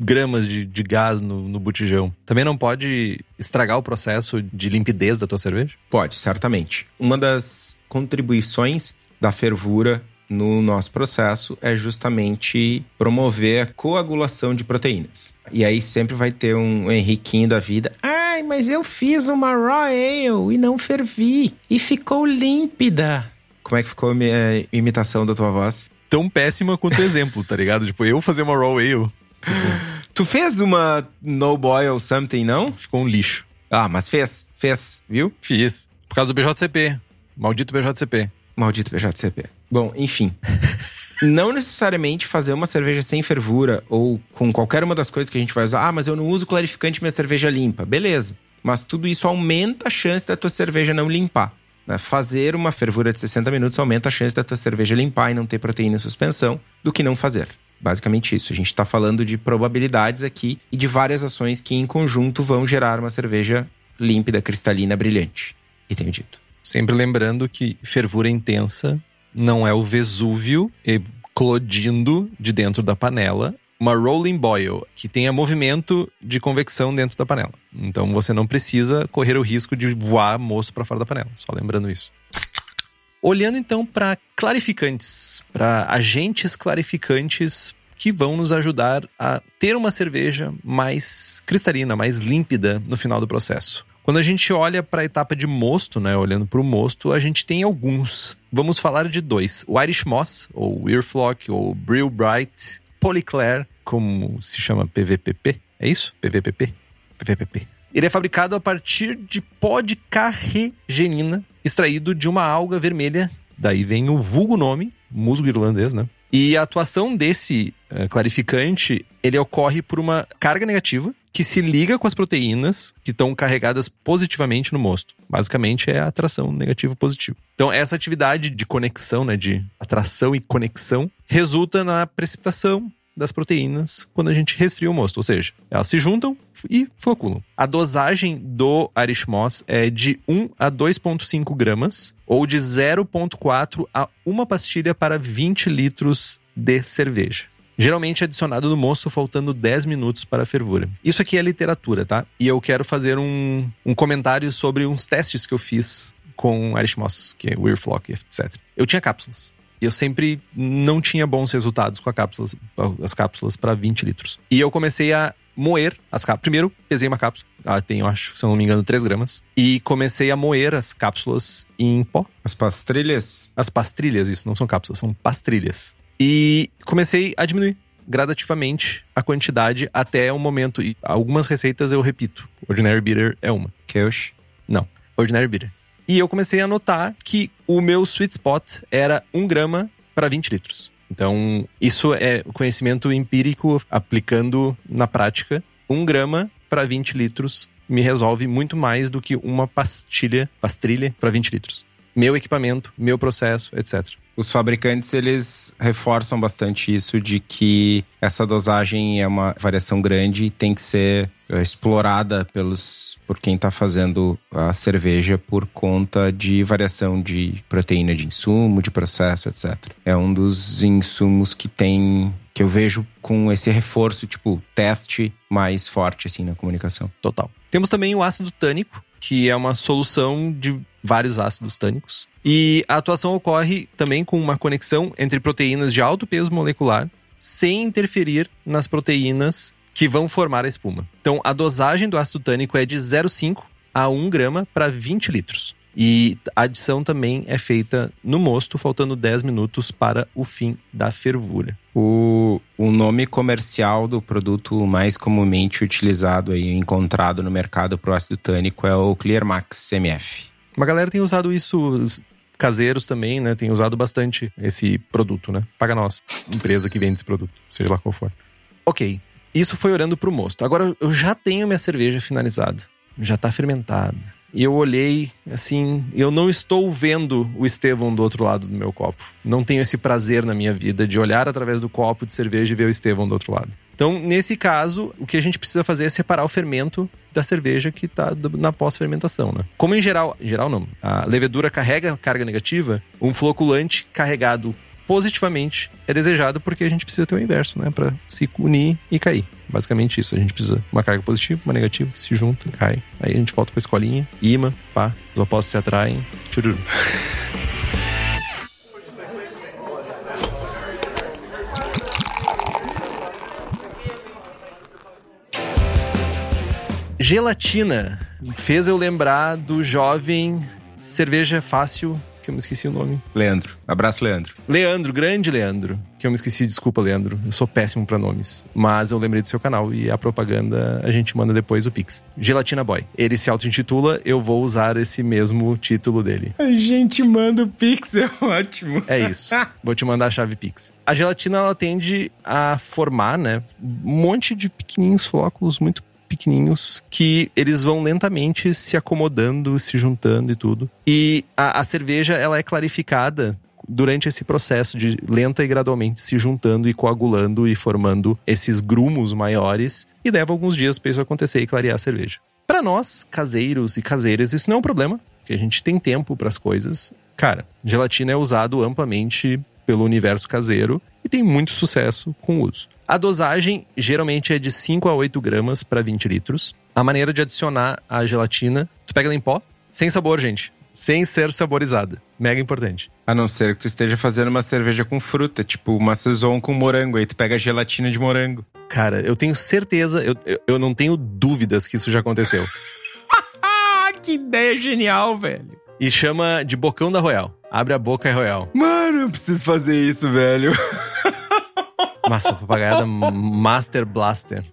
gramas de, de gás no, no botijão, também não pode estragar o processo de limpidez da tua cerveja? Pode, certamente. Uma das contribuições da fervura no nosso processo é justamente promover a coagulação de proteínas. E aí sempre vai ter um Henriquinho da vida. Ai, mas eu fiz uma raw ale e não fervi e ficou límpida. Como é que ficou a minha imitação da tua voz? Tão péssima quanto o exemplo, tá ligado? Tipo, eu fazer uma raw ale Tu fez uma no boil something, não? Ficou um lixo. Ah, mas fez, fez, viu? Fiz. Por causa do BJCP. Maldito BJCP. Maldito BJCP. Bom, enfim. não necessariamente fazer uma cerveja sem fervura ou com qualquer uma das coisas que a gente vai usar. Ah, mas eu não uso clarificante, minha cerveja limpa. Beleza. Mas tudo isso aumenta a chance da tua cerveja não limpar. Né? Fazer uma fervura de 60 minutos aumenta a chance da tua cerveja limpar e não ter proteína em suspensão do que não fazer. Basicamente isso. A gente está falando de probabilidades aqui e de várias ações que, em conjunto, vão gerar uma cerveja límpida, cristalina, brilhante. E tenho dito. Sempre lembrando que fervura intensa não é o Vesúvio eclodindo de dentro da panela. Uma rolling boil, que tenha movimento de convecção dentro da panela. Então você não precisa correr o risco de voar moço para fora da panela. Só lembrando isso. Olhando então para clarificantes, para agentes clarificantes que vão nos ajudar a ter uma cerveja mais cristalina, mais límpida no final do processo. Quando a gente olha para a etapa de mosto, né, olhando para o mosto, a gente tem alguns. Vamos falar de dois: o Irish Moss, ou Earflock, ou Brill Bright, Polyclair, como se chama PVPP. É isso? PVPP? PVPP. Ele é fabricado a partir de pó de carregenina, extraído de uma alga vermelha. Daí vem o vulgo nome, musgo irlandês, né? E a atuação desse uh, clarificante, ele ocorre por uma carga negativa que se liga com as proteínas que estão carregadas positivamente no mosto. Basicamente é a atração negativo positivo. Então essa atividade de conexão, né, de atração e conexão, resulta na precipitação das proteínas quando a gente resfria o mosto, ou seja, elas se juntam e floculam. A dosagem do Irish Moss é de 1 a 2,5 gramas ou de 0,4 a 1 pastilha para 20 litros de cerveja. Geralmente adicionado no mosto faltando 10 minutos para a fervura. Isso aqui é literatura, tá? E eu quero fazer um, um comentário sobre uns testes que eu fiz com Irish Moss, que é Weir Flock, etc. Eu tinha cápsulas eu sempre não tinha bons resultados com cápsulas, as cápsulas para 20 litros. E eu comecei a moer as cápsulas. Primeiro, pesei uma cápsula. Ela tem, eu acho, se eu não me engano, 3 gramas. E comecei a moer as cápsulas em pó. As pastrilhas? As pastrilhas, isso, não são cápsulas, são pastrilhas. E comecei a diminuir gradativamente a quantidade até o momento. E algumas receitas eu repito. Ordinary Bitter é uma. Kirsch? Não. Ordinary Bitter. E eu comecei a notar que o meu sweet spot era 1 grama para 20 litros. Então, isso é conhecimento empírico aplicando na prática. 1 grama para 20 litros me resolve muito mais do que uma pastilha, pastrilha para 20 litros. Meu equipamento, meu processo, etc. Os fabricantes eles reforçam bastante isso de que essa dosagem é uma variação grande e tem que ser é, explorada pelos por quem está fazendo a cerveja por conta de variação de proteína de insumo, de processo, etc. É um dos insumos que tem que eu vejo com esse reforço, tipo, teste mais forte assim na comunicação. Total. Temos também o ácido tânico, que é uma solução de vários ácidos tânicos. E a atuação ocorre também com uma conexão entre proteínas de alto peso molecular, sem interferir nas proteínas que vão formar a espuma. Então, a dosagem do ácido tânico é de 0,5 a 1 grama para 20 litros. E a adição também é feita no mosto, faltando 10 minutos para o fim da fervura. O, o nome comercial do produto mais comumente utilizado e encontrado no mercado para o ácido tânico é o Clear Max MF. Uma galera tem usado isso, caseiros também, né? Tem usado bastante esse produto, né? Paga nós, empresa que vende esse produto, seja lá qual for. Ok, isso foi orando pro mosto. Agora eu já tenho minha cerveja finalizada, já tá fermentada e eu olhei, assim, eu não estou vendo o Estevão do outro lado do meu copo. Não tenho esse prazer na minha vida de olhar através do copo de cerveja e ver o Estevão do outro lado. Então, nesse caso, o que a gente precisa fazer é separar o fermento da cerveja que está na pós-fermentação, né? Como em geral, em geral não, a levedura carrega carga negativa, um floculante carregado positivamente é desejado porque a gente precisa ter o inverso, né? Para se unir e cair. Basicamente isso. A gente precisa uma carga positiva, uma negativa, se junta, cai. Aí a gente volta pra escolinha, imã, pá, os opostos se atraem, chururu. Gelatina fez eu lembrar do jovem cerveja fácil que eu me esqueci o nome. Leandro. Abraço, Leandro. Leandro, grande Leandro. Que eu me esqueci, desculpa, Leandro. Eu sou péssimo para nomes. Mas eu lembrei do seu canal e a propaganda a gente manda depois o Pix. Gelatina Boy. Ele se auto-intitula, eu vou usar esse mesmo título dele. A gente manda o Pix, é ótimo. É isso. vou te mandar a chave Pix. A gelatina, ela tende a formar, né, um monte de pequenininhos flóculos muito pequenininhos que eles vão lentamente se acomodando, se juntando e tudo. E a, a cerveja, ela é clarificada durante esse processo de lenta e gradualmente se juntando e coagulando e formando esses grumos maiores e leva alguns dias para isso acontecer e clarear a cerveja. Para nós, caseiros e caseiras, isso não é um problema, porque a gente tem tempo para as coisas. Cara, gelatina é usado amplamente pelo universo caseiro e tem muito sucesso com o uso. A dosagem geralmente é de 5 a 8 gramas para 20 litros. A maneira de adicionar a gelatina, tu pega ela em pó, sem sabor, gente. sem ser saborizada. Mega importante. A não ser que tu esteja fazendo uma cerveja com fruta, tipo uma saison com morango, aí tu pega gelatina de morango. Cara, eu tenho certeza, eu, eu, eu não tenho dúvidas que isso já aconteceu. Ah, que ideia genial, velho. E chama de bocão da Royal. Abre a boca é Royal. Mano, eu preciso fazer isso, velho. Massa, papagaiada Master Blaster.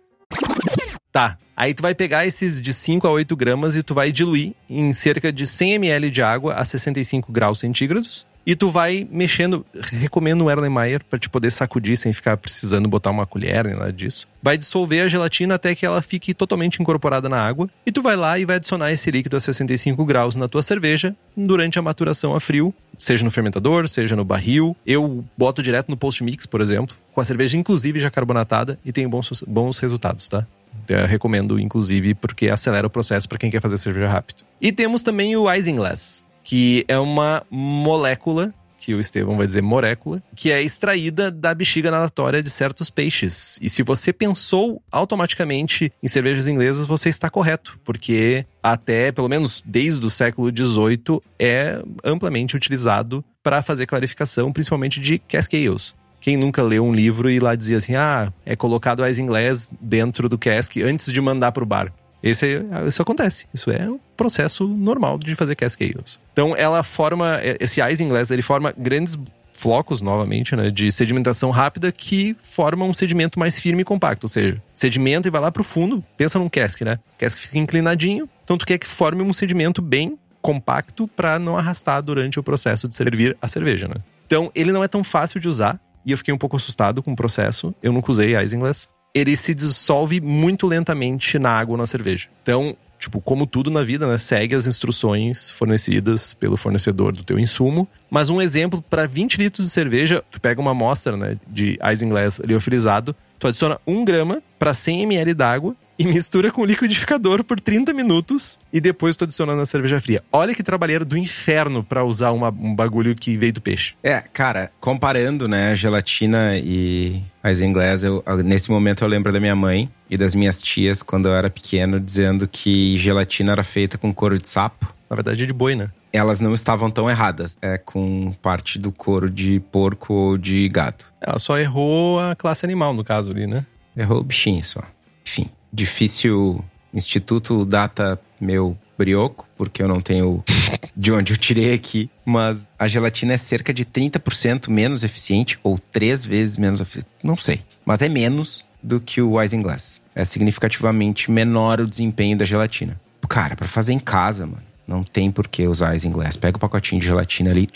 Tá, aí tu vai pegar esses de 5 a 8 gramas e tu vai diluir em cerca de 100 ml de água a 65 graus centígrados. E tu vai mexendo, recomendo um Erlenmeyer para te poder sacudir sem ficar precisando botar uma colher nem nada disso. Vai dissolver a gelatina até que ela fique totalmente incorporada na água. E tu vai lá e vai adicionar esse líquido a 65 graus na tua cerveja durante a maturação a frio, seja no fermentador, seja no barril. Eu boto direto no post mix, por exemplo, com a cerveja inclusive já carbonatada e tem bons, bons resultados, tá? Eu recomendo, inclusive, porque acelera o processo para quem quer fazer cerveja rápido. E temos também o Isinglass, que é uma molécula que o Estevão vai dizer molécula, que é extraída da bexiga natatória de certos peixes. E se você pensou automaticamente em cervejas inglesas, você está correto, porque até, pelo menos desde o século XVIII, é amplamente utilizado para fazer clarificação, principalmente de cask ales. Quem nunca leu um livro e lá dizia assim, ah, é colocado as inglês dentro do cask antes de mandar para o bar. Esse, isso acontece. Isso é um processo normal de fazer cask ales. Então, ela forma... Esse Isinglass, ele forma grandes flocos, novamente, né, de sedimentação rápida que formam um sedimento mais firme e compacto. Ou seja, sedimenta e vai lá pro fundo. Pensa num cask, né? Cask fica inclinadinho. Então, tu quer que forme um sedimento bem compacto para não arrastar durante o processo de servir a cerveja, né? Então, ele não é tão fácil de usar. E eu fiquei um pouco assustado com o processo. Eu nunca usei Isinglass ele se dissolve muito lentamente na água ou na cerveja. Então, tipo, como tudo na vida, né, segue as instruções fornecidas pelo fornecedor do teu insumo. Mas um exemplo, para 20 litros de cerveja, tu pega uma amostra né, de Isinglass liofilizado, tu adiciona 1 grama para 100 ml d'água e mistura com liquidificador por 30 minutos e depois tu adiciona na cerveja fria. Olha que trabalheiro do inferno para usar uma, um bagulho que veio do peixe. É, cara, comparando, né, gelatina e as inglês, eu, nesse momento eu lembro da minha mãe e das minhas tias quando eu era pequeno dizendo que gelatina era feita com couro de sapo. Na verdade é de boi, né? Elas não estavam tão erradas. É com parte do couro de porco ou de gado. Ela só errou a classe animal, no caso ali, né? Errou o bichinho só. Enfim difícil instituto data meu brioco, porque eu não tenho de onde eu tirei aqui. Mas a gelatina é cerca de 30% menos eficiente, ou três vezes menos eficiente. Não sei. Mas é menos do que o Isinglass. É significativamente menor o desempenho da gelatina. Cara, para fazer em casa, mano, não tem por que usar Isinglass. Pega o pacotinho de gelatina ali,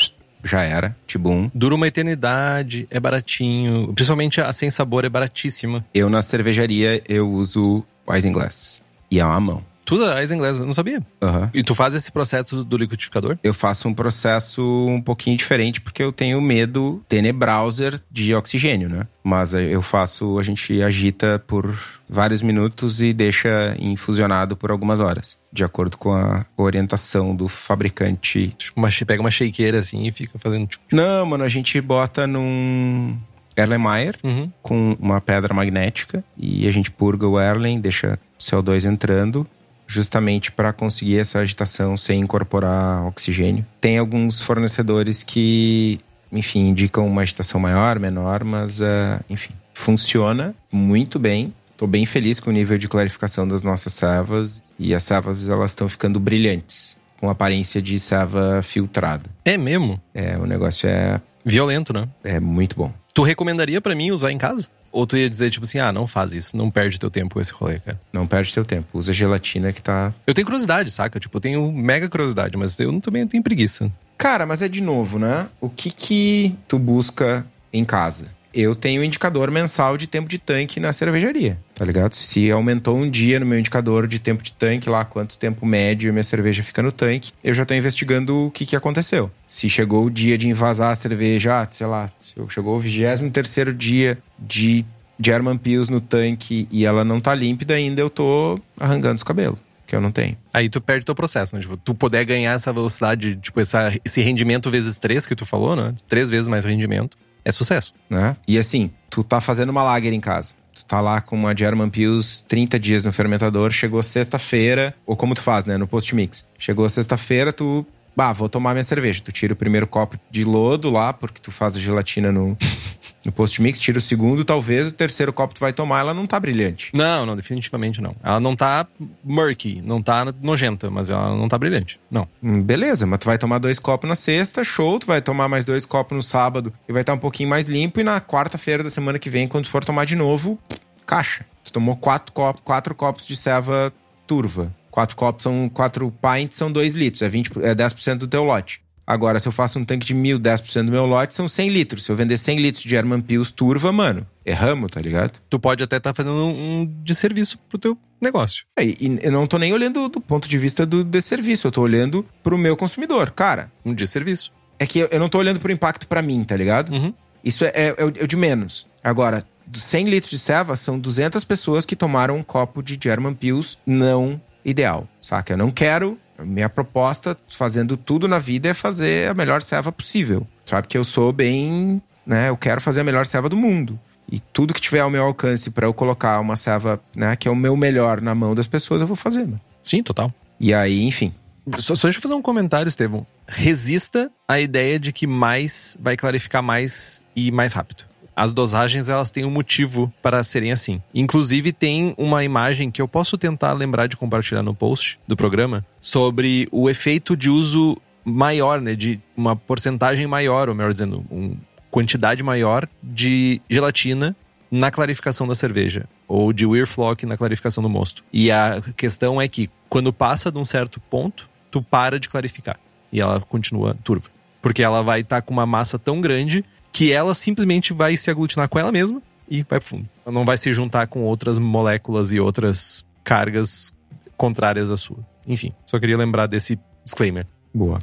já era, tibum. Dura uma eternidade, é baratinho. Principalmente a sem sabor é baratíssima. Eu na cervejaria eu uso Isinglass. E é uma mão. Tudo é Isinglass, eu não sabia. Uhum. E tu faz esse processo do liquidificador? Eu faço um processo um pouquinho diferente porque eu tenho medo tenebrowser de oxigênio, né? Mas eu faço, a gente agita por vários minutos e deixa infusionado por algumas horas, de acordo com a orientação do fabricante. Tipo, uma, pega uma shakeira assim e fica fazendo. Não, mano, a gente bota num Erlenmeyer uhum. com uma pedra magnética e a gente purga o Erlen, deixa CO2 entrando justamente para conseguir essa agitação sem incorporar oxigênio. Tem alguns fornecedores que, enfim, indicam uma agitação maior, menor, mas, uh, enfim, funciona muito bem. Estou bem feliz com o nível de clarificação das nossas servas e as servas elas estão ficando brilhantes, com aparência de serva filtrada. É mesmo? É, o negócio é violento, né? É muito bom. Tu recomendaria para mim usar em casa? Ou tu ia dizer, tipo assim, ah, não faz isso, não perde teu tempo com esse rolê, cara. Não perde teu tempo, usa gelatina que tá. Eu tenho curiosidade, saca? Tipo, eu tenho mega curiosidade, mas eu também tenho preguiça. Cara, mas é de novo, né? O que que tu busca em casa? eu tenho um indicador mensal de tempo de tanque na cervejaria, tá ligado? Se aumentou um dia no meu indicador de tempo de tanque, lá quanto tempo médio minha cerveja fica no tanque, eu já tô investigando o que, que aconteceu. Se chegou o dia de invasar a cerveja, ah, sei lá, se chegou o 23 dia de German Pills no tanque e ela não tá límpida ainda, eu tô arrancando os cabelos que eu não tenho. Aí tu perde teu processo, né? Tipo, tu poder ganhar essa velocidade, tipo, essa, esse rendimento vezes três que tu falou, né? Três vezes mais rendimento é sucesso. Né? E assim, tu tá fazendo uma lager em casa. Tu tá lá com uma German Pills 30 dias no fermentador, chegou sexta-feira, ou como tu faz, né, no post-mix. Chegou sexta-feira, tu Bah, vou tomar minha cerveja. Tu tira o primeiro copo de lodo lá, porque tu faz a gelatina no, no post-mix, tira o segundo, talvez o terceiro copo tu vai tomar, ela não tá brilhante. Não, não, definitivamente não. Ela não tá murky, não tá nojenta, mas ela não tá brilhante. Não. Hum, beleza, mas tu vai tomar dois copos na sexta, show, tu vai tomar mais dois copos no sábado e vai estar um pouquinho mais limpo, e na quarta-feira da semana que vem, quando tu for tomar de novo, caixa. Tu tomou quatro copos, quatro copos de ceva turva. Quatro copos são quatro pints, são dois litros, é, 20, é 10% do teu lote. Agora, se eu faço um tanque de mil, 10% do meu lote, são 100 litros. Se eu vender 100 litros de German Pills turva, mano, erramos, tá ligado? Tu pode até estar tá fazendo um desserviço pro teu negócio. É, e eu não tô nem olhando do ponto de vista do desserviço, eu tô olhando pro meu consumidor. Cara. Um desserviço. É que eu não tô olhando pro impacto para mim, tá ligado? Uhum. Isso é, é, é, o de menos. Agora, 100 litros de ceva são 200 pessoas que tomaram um copo de German Pills não ideal, saca? Eu não quero. Minha proposta, fazendo tudo na vida, é fazer a melhor serva possível. Sabe que eu sou bem. né? Eu quero fazer a melhor serva do mundo. E tudo que tiver ao meu alcance para eu colocar uma serva, né, que é o meu melhor na mão das pessoas, eu vou fazer, mano. Sim, total. E aí, enfim. Só, só deixa eu fazer um comentário, Estevão. Resista à ideia de que mais vai clarificar mais e mais rápido as dosagens elas têm um motivo para serem assim. Inclusive tem uma imagem que eu posso tentar lembrar de compartilhar no post do programa sobre o efeito de uso maior, né, de uma porcentagem maior, ou melhor dizendo, uma quantidade maior de gelatina na clarificação da cerveja ou de Weirflock na clarificação do mosto. E a questão é que quando passa de um certo ponto, tu para de clarificar e ela continua turva. Porque ela vai estar tá com uma massa tão grande que ela simplesmente vai se aglutinar com ela mesma e vai pro fundo. Ela não vai se juntar com outras moléculas e outras cargas contrárias à sua. Enfim, só queria lembrar desse disclaimer. Boa.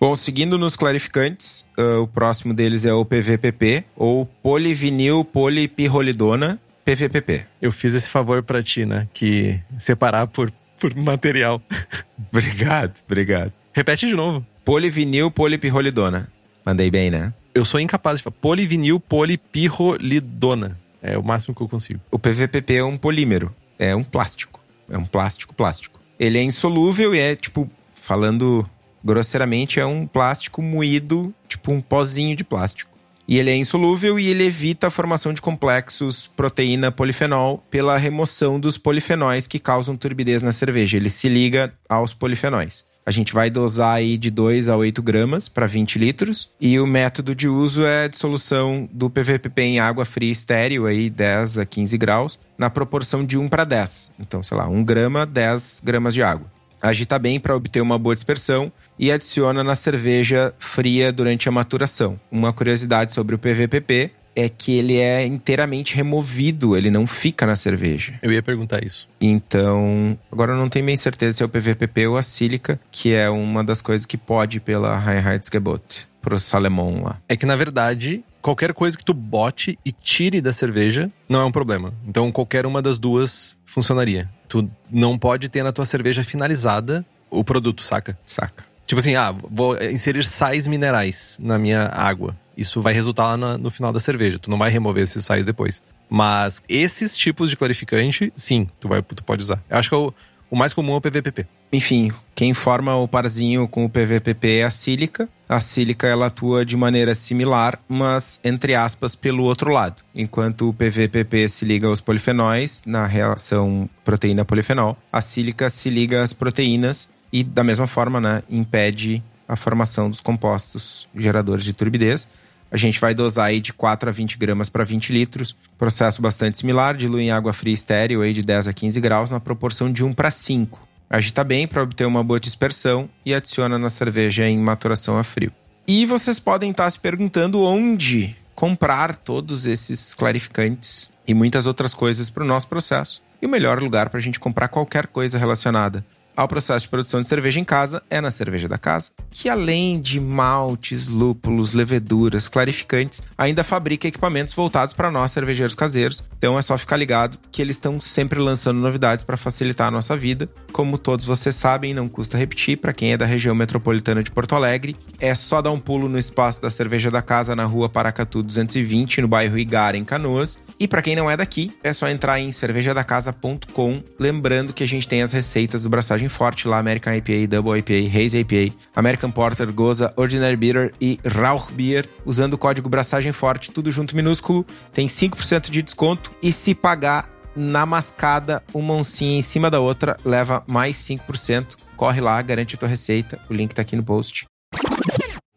Bom, seguindo nos clarificantes, uh, o próximo deles é o PVPP, ou polivinil polipirrolidona PVPP. Eu fiz esse favor para ti, né? Que separar por, por material. obrigado, obrigado. Repete de novo. Polivinil polipirrolidona. Mandei bem, né? Eu sou incapaz de falar polivinil polipirrolidona. É o máximo que eu consigo. O PVPP é um polímero. É um plástico. É um plástico plástico. Ele é insolúvel e é, tipo, falando grosseiramente, é um plástico moído, tipo um pozinho de plástico. E ele é insolúvel e ele evita a formação de complexos proteína-polifenol pela remoção dos polifenóis que causam turbidez na cerveja. Ele se liga aos polifenóis. A gente vai dosar aí de 2 a 8 gramas para 20 litros. E o método de uso é a dissolução do PVPP em água fria estéreo, aí 10 a 15 graus, na proporção de 1 para 10. Então, sei lá, 1 grama, 10 gramas de água. Agita bem para obter uma boa dispersão e adiciona na cerveja fria durante a maturação. Uma curiosidade sobre o PVPP é que ele é inteiramente removido, ele não fica na cerveja. Eu ia perguntar isso. Então, agora eu não tenho bem certeza se é o PVPP ou a sílica, que é uma das coisas que pode pela Reinheitsgebot, pro Salemon lá. É que na verdade, qualquer coisa que tu bote e tire da cerveja não é um problema. Então, qualquer uma das duas funcionaria. Tu não pode ter na tua cerveja finalizada o produto, saca? Saca. Tipo assim, ah, vou inserir sais minerais na minha água isso vai resultar lá no, no final da cerveja. Tu não vai remover esses sais depois. Mas esses tipos de clarificante, sim, tu, vai, tu pode usar. Eu acho que é o, o mais comum é o PVPP. Enfim, quem forma o parzinho com o PVPP é a sílica. A sílica ela atua de maneira similar, mas entre aspas pelo outro lado. Enquanto o PVPP se liga aos polifenóis na relação proteína-polifenol, a sílica se liga às proteínas e da mesma forma, né, impede a formação dos compostos geradores de turbidez. A gente vai dosar aí de 4 a 20 gramas para 20 litros. Processo bastante similar, dilui em água fria estéreo aí de 10 a 15 graus na proporção de 1 para 5. Agita bem para obter uma boa dispersão e adiciona na cerveja em maturação a frio. E vocês podem estar se perguntando onde comprar todos esses clarificantes e muitas outras coisas para o nosso processo. E o melhor lugar para a gente comprar qualquer coisa relacionada ao processo de produção de cerveja em casa é na Cerveja da Casa, que além de maltes, lúpulos, leveduras, clarificantes, ainda fabrica equipamentos voltados para nós cervejeiros caseiros. Então é só ficar ligado que eles estão sempre lançando novidades para facilitar a nossa vida. Como todos vocês sabem, não custa repetir, para quem é da região metropolitana de Porto Alegre, é só dar um pulo no espaço da Cerveja da Casa na rua Paracatu 220, no bairro Igara, em Canoas, E para quem não é daqui, é só entrar em cervejadacasa.com, lembrando que a gente tem as receitas do Braçagem Forte lá, American IPA, Double IPA, Haze IPA, American Porter, Goza, Ordinary Bitter e Rauch Beer, usando o código Braçagem Forte, tudo junto minúsculo, tem 5% de desconto e se pagar na mascada uma oncinha em cima da outra, leva mais 5%. Corre lá, garante a tua receita, o link tá aqui no post.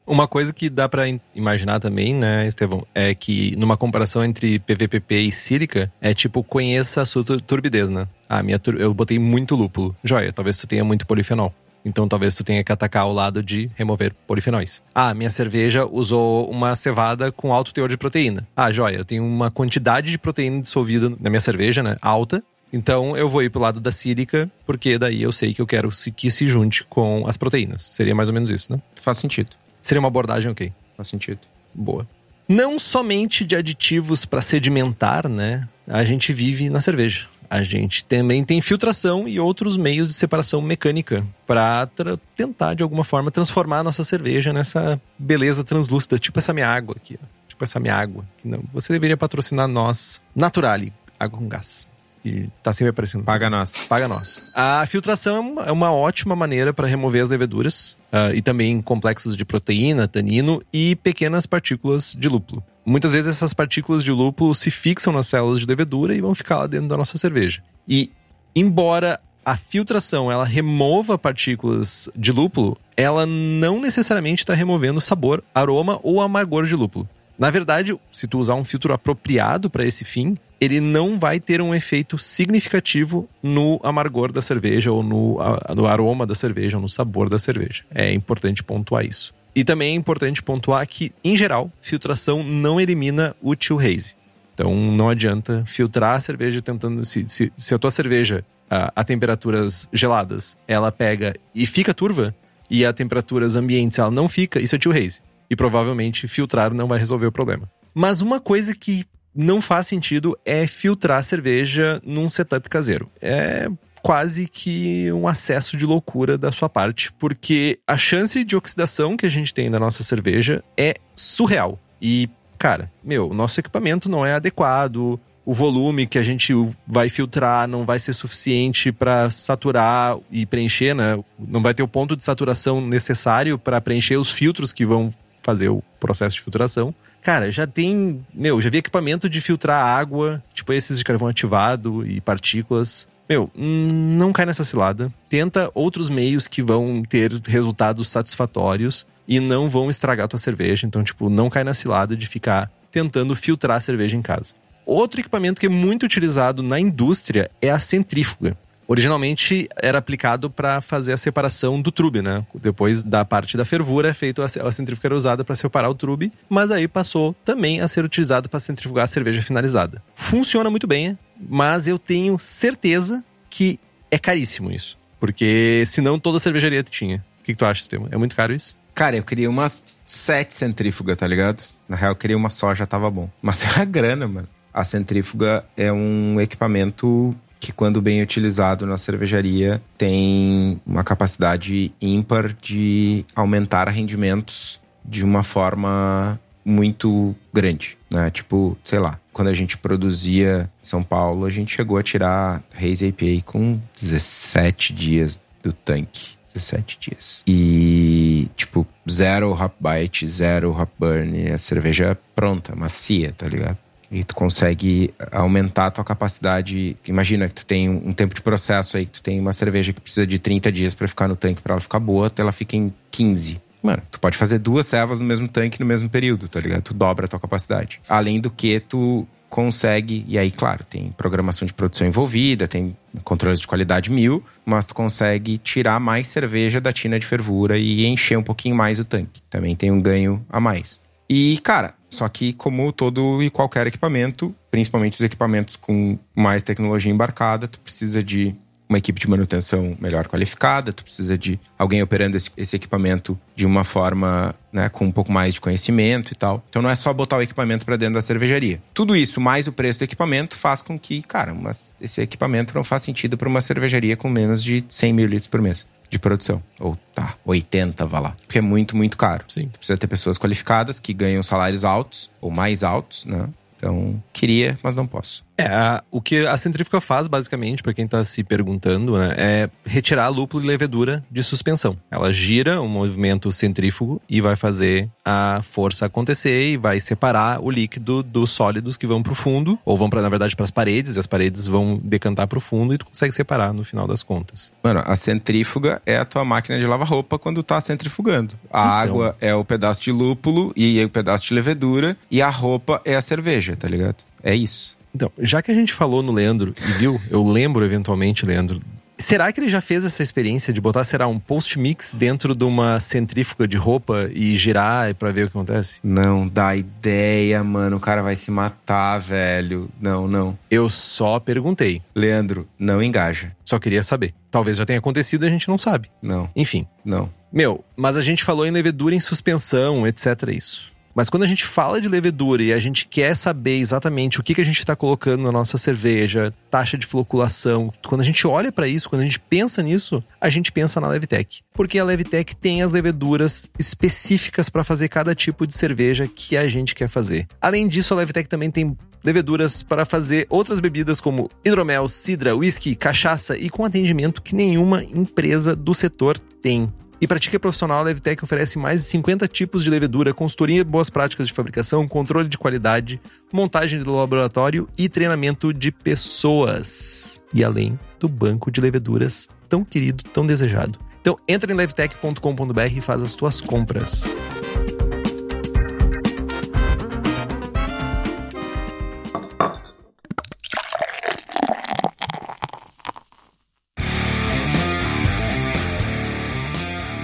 Uma coisa que dá pra imaginar também, né, Estevão, é que numa comparação entre PVPP e sílica, é tipo, conheça a sua turbidez, né? Ah, minha tur eu botei muito lúpulo. Joia, talvez tu tenha muito polifenol. Então talvez tu tenha que atacar o lado de remover polifenóis. Ah, minha cerveja usou uma cevada com alto teor de proteína. Ah, joia, eu tenho uma quantidade de proteína dissolvida na minha cerveja, né? Alta. Então eu vou ir pro lado da sílica, porque daí eu sei que eu quero que se junte com as proteínas. Seria mais ou menos isso, né? Faz sentido. Seria uma abordagem ok. Faz sentido. Boa. Não somente de aditivos para sedimentar, né? A gente vive na cerveja. A gente também tem filtração e outros meios de separação mecânica para tentar, de alguma forma, transformar a nossa cerveja nessa beleza translúcida, tipo essa minha água aqui. Ó. Tipo essa minha água. Que não, você deveria patrocinar nós, Naturale, água com gás que tá sempre aparecendo. Paga nós. Paga nós. A filtração é uma, é ótima maneira para remover as leveduras uh, e também complexos de proteína, tanino e pequenas partículas de lúpulo. Muitas vezes essas partículas de lúpulo se fixam nas células de levedura e vão ficar lá dentro da nossa cerveja. E embora a filtração ela remova partículas de lúpulo, ela não necessariamente está removendo sabor, aroma ou amargor de lúpulo. Na verdade, se tu usar um filtro apropriado para esse fim, ele não vai ter um efeito significativo no amargor da cerveja ou no, no aroma da cerveja ou no sabor da cerveja. É importante pontuar isso. E também é importante pontuar que, em geral, filtração não elimina o chill haze. Então não adianta filtrar a cerveja tentando. Se, se, se a tua cerveja a, a, temperaturas geladas ela pega e fica turva, e a temperaturas ambientes ela não fica, isso é chill haze. E provavelmente filtrar não vai resolver o problema. Mas uma coisa que não faz sentido é filtrar cerveja num setup caseiro. É quase que um acesso de loucura da sua parte, porque a chance de oxidação que a gente tem na nossa cerveja é surreal. E, cara, meu, o nosso equipamento não é adequado, o volume que a gente vai filtrar não vai ser suficiente para saturar e preencher, né? Não vai ter o ponto de saturação necessário para preencher os filtros que vão fazer o processo de filtração. Cara, já tem. Meu, já vi equipamento de filtrar água, tipo esses de carvão ativado e partículas. Meu, não cai nessa cilada. Tenta outros meios que vão ter resultados satisfatórios e não vão estragar tua cerveja. Então, tipo, não cai na cilada de ficar tentando filtrar a cerveja em casa. Outro equipamento que é muito utilizado na indústria é a centrífuga. Originalmente era aplicado para fazer a separação do trube, né? Depois da parte da fervura, é feito a, centrífuga era usada para separar o trube, mas aí passou também a ser utilizado para centrifugar a cerveja finalizada. Funciona muito bem, mas eu tenho certeza que é caríssimo isso, porque senão toda cervejaria tinha. O que, que tu acha, Estevam? É muito caro isso? Cara, eu queria umas sete centrífugas, tá ligado? Na real, eu queria uma só, já tava bom. Mas é a grana, mano. A centrífuga é um equipamento que quando bem utilizado na cervejaria tem uma capacidade ímpar de aumentar rendimentos de uma forma muito grande, né? Tipo, sei lá, quando a gente produzia em São Paulo, a gente chegou a tirar Haze APA com 17 dias do tanque. 17 dias. E, tipo, zero hop bite, zero hop burn, a cerveja pronta, macia, tá ligado? E tu consegue aumentar a tua capacidade. Imagina que tu tem um tempo de processo aí, que tu tem uma cerveja que precisa de 30 dias para ficar no tanque para ela ficar boa, ela fica em 15. Mano, tu pode fazer duas servas no mesmo tanque no mesmo período, tá ligado? Tu dobra a tua capacidade. Além do que tu consegue, e aí, claro, tem programação de produção envolvida, tem controles de qualidade mil, mas tu consegue tirar mais cerveja da tina de fervura e encher um pouquinho mais o tanque. Também tem um ganho a mais. E, cara, só que como todo e qualquer equipamento, principalmente os equipamentos com mais tecnologia embarcada, tu precisa de uma equipe de manutenção melhor qualificada, tu precisa de alguém operando esse, esse, equipamento de uma forma, né, com um pouco mais de conhecimento e tal. Então não é só botar o equipamento para dentro da cervejaria. Tudo isso mais o preço do equipamento faz com que, cara, esse equipamento não faz sentido para uma cervejaria com menos de 100 mil litros por mês de produção. Ou tá, 80, vá lá. Porque é muito, muito caro. Sim. Precisa ter pessoas qualificadas que ganham salários altos ou mais altos, né? Então, queria, mas não posso. É, a- o que a centrífuga faz, basicamente, pra quem tá se perguntando, né, é retirar lúpulo e levedura de suspensão. Ela gira um movimento centrífugo e vai fazer a força acontecer e vai separar o líquido dos sólidos que vão pro fundo, ou vão, pra, na verdade, pras paredes, e as paredes vão decantar pro fundo e tu consegue separar no final das contas. Mano, a centrífuga é a tua máquina de lavar roupa quando tá centrifugando. A Então. água é o pedaço de lúpulo e o pedaço de levedura. E a roupa é a cerveja, tá ligado? É isso. Então, já que a gente falou no Leandro e viu, eu lembro eventualmente, Leandro. Será que ele já fez essa experiência de botar, será, um post-mix dentro de uma centrífuga de roupa e girar pra ver o que acontece? Não dá ideia, mano. O cara vai se matar, velho. Não, não. Eu só perguntei. Leandro, não engaja. Só queria saber. Talvez já tenha acontecido e a gente não sabe. Não, Enfim. não. Meu, mas a gente falou em levedura em suspensão, etc. Isso. Mas quando a gente fala de levedura e a gente quer saber exatamente o que, que a gente está colocando na nossa cerveja, taxa de floculação, quando a gente olha para isso, quando a gente pensa nisso, a gente pensa na Levitec. Porque a Levitec tem as leveduras específicas para fazer cada tipo de cerveja que a gente quer fazer. Além disso, a Levitec também tem leveduras para fazer outras bebidas como hidromel, cidra, whisky, cachaça e com atendimento que nenhuma empresa do setor tem. E para é profissional, a Levtech oferece mais de 50 tipos de levedura, consultoria, boas práticas de fabricação, controle de qualidade, montagem do laboratório e treinamento de pessoas. E além do banco de leveduras tão querido, tão desejado. Então entra em levtech.com.br e faz as tuas compras.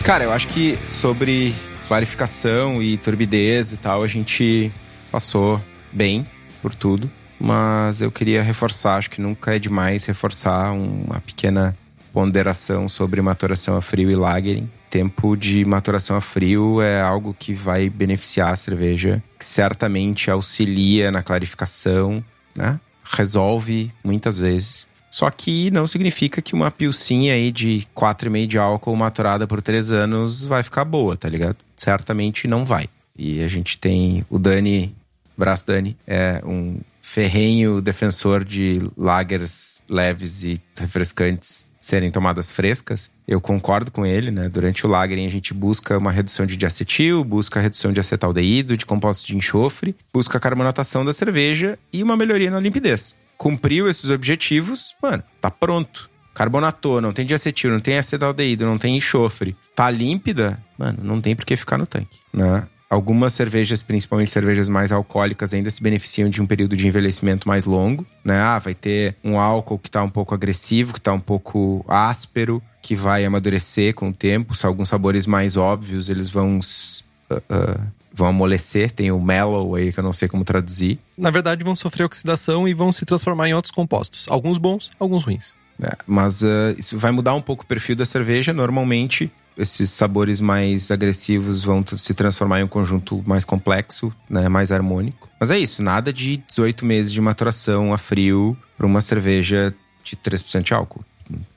Cara, eu acho que sobre clarificação e turbidez e tal, a gente passou bem por tudo. Mas eu queria reforçar, acho que nunca é demais reforçar uma pequena ponderação sobre maturação a frio e lagering. Tempo de maturação a frio é algo que vai beneficiar a cerveja, que certamente auxilia na clarificação, né? Resolve muitas vezes. Só que não significa que uma pilcinha aí de 4,5 de álcool maturada por 3 anos vai ficar boa, tá ligado? Certamente não vai. E a gente tem o Dani, braço Dani, é um ferrenho defensor de lagers leves e refrescantes serem tomadas frescas. Eu concordo com ele, né? Durante o lagering a gente busca uma redução de diacetil, busca redução de acetaldeído, de compostos de enxofre, busca a carbonatação da cerveja e uma melhoria na limpidez. Cumpriu esses objetivos, mano, tá pronto. Carbonatou, não tem diacetil, não tem acetaldeído, não tem enxofre. Tá límpida, mano, não tem por que ficar no tanque, né? Algumas cervejas, principalmente cervejas mais alcoólicas, ainda se beneficiam de um período de envelhecimento mais longo, né? Ah, vai ter um álcool que tá um pouco agressivo, que tá um pouco áspero, que vai amadurecer com o tempo. Alguns sabores mais óbvios, eles vão uh, uh, vão amolecer. Tem o mellow aí que eu não sei como traduzir. Na verdade, vão sofrer oxidação e vão se transformar em outros compostos. Alguns bons, alguns ruins. É, mas uh, isso vai mudar um pouco o perfil da cerveja. Normalmente, esses sabores mais agressivos vão se transformar em um conjunto mais complexo, né, mais harmônico. Mas é isso, nada de 18 meses de maturação a frio para uma cerveja de 3% de álcool.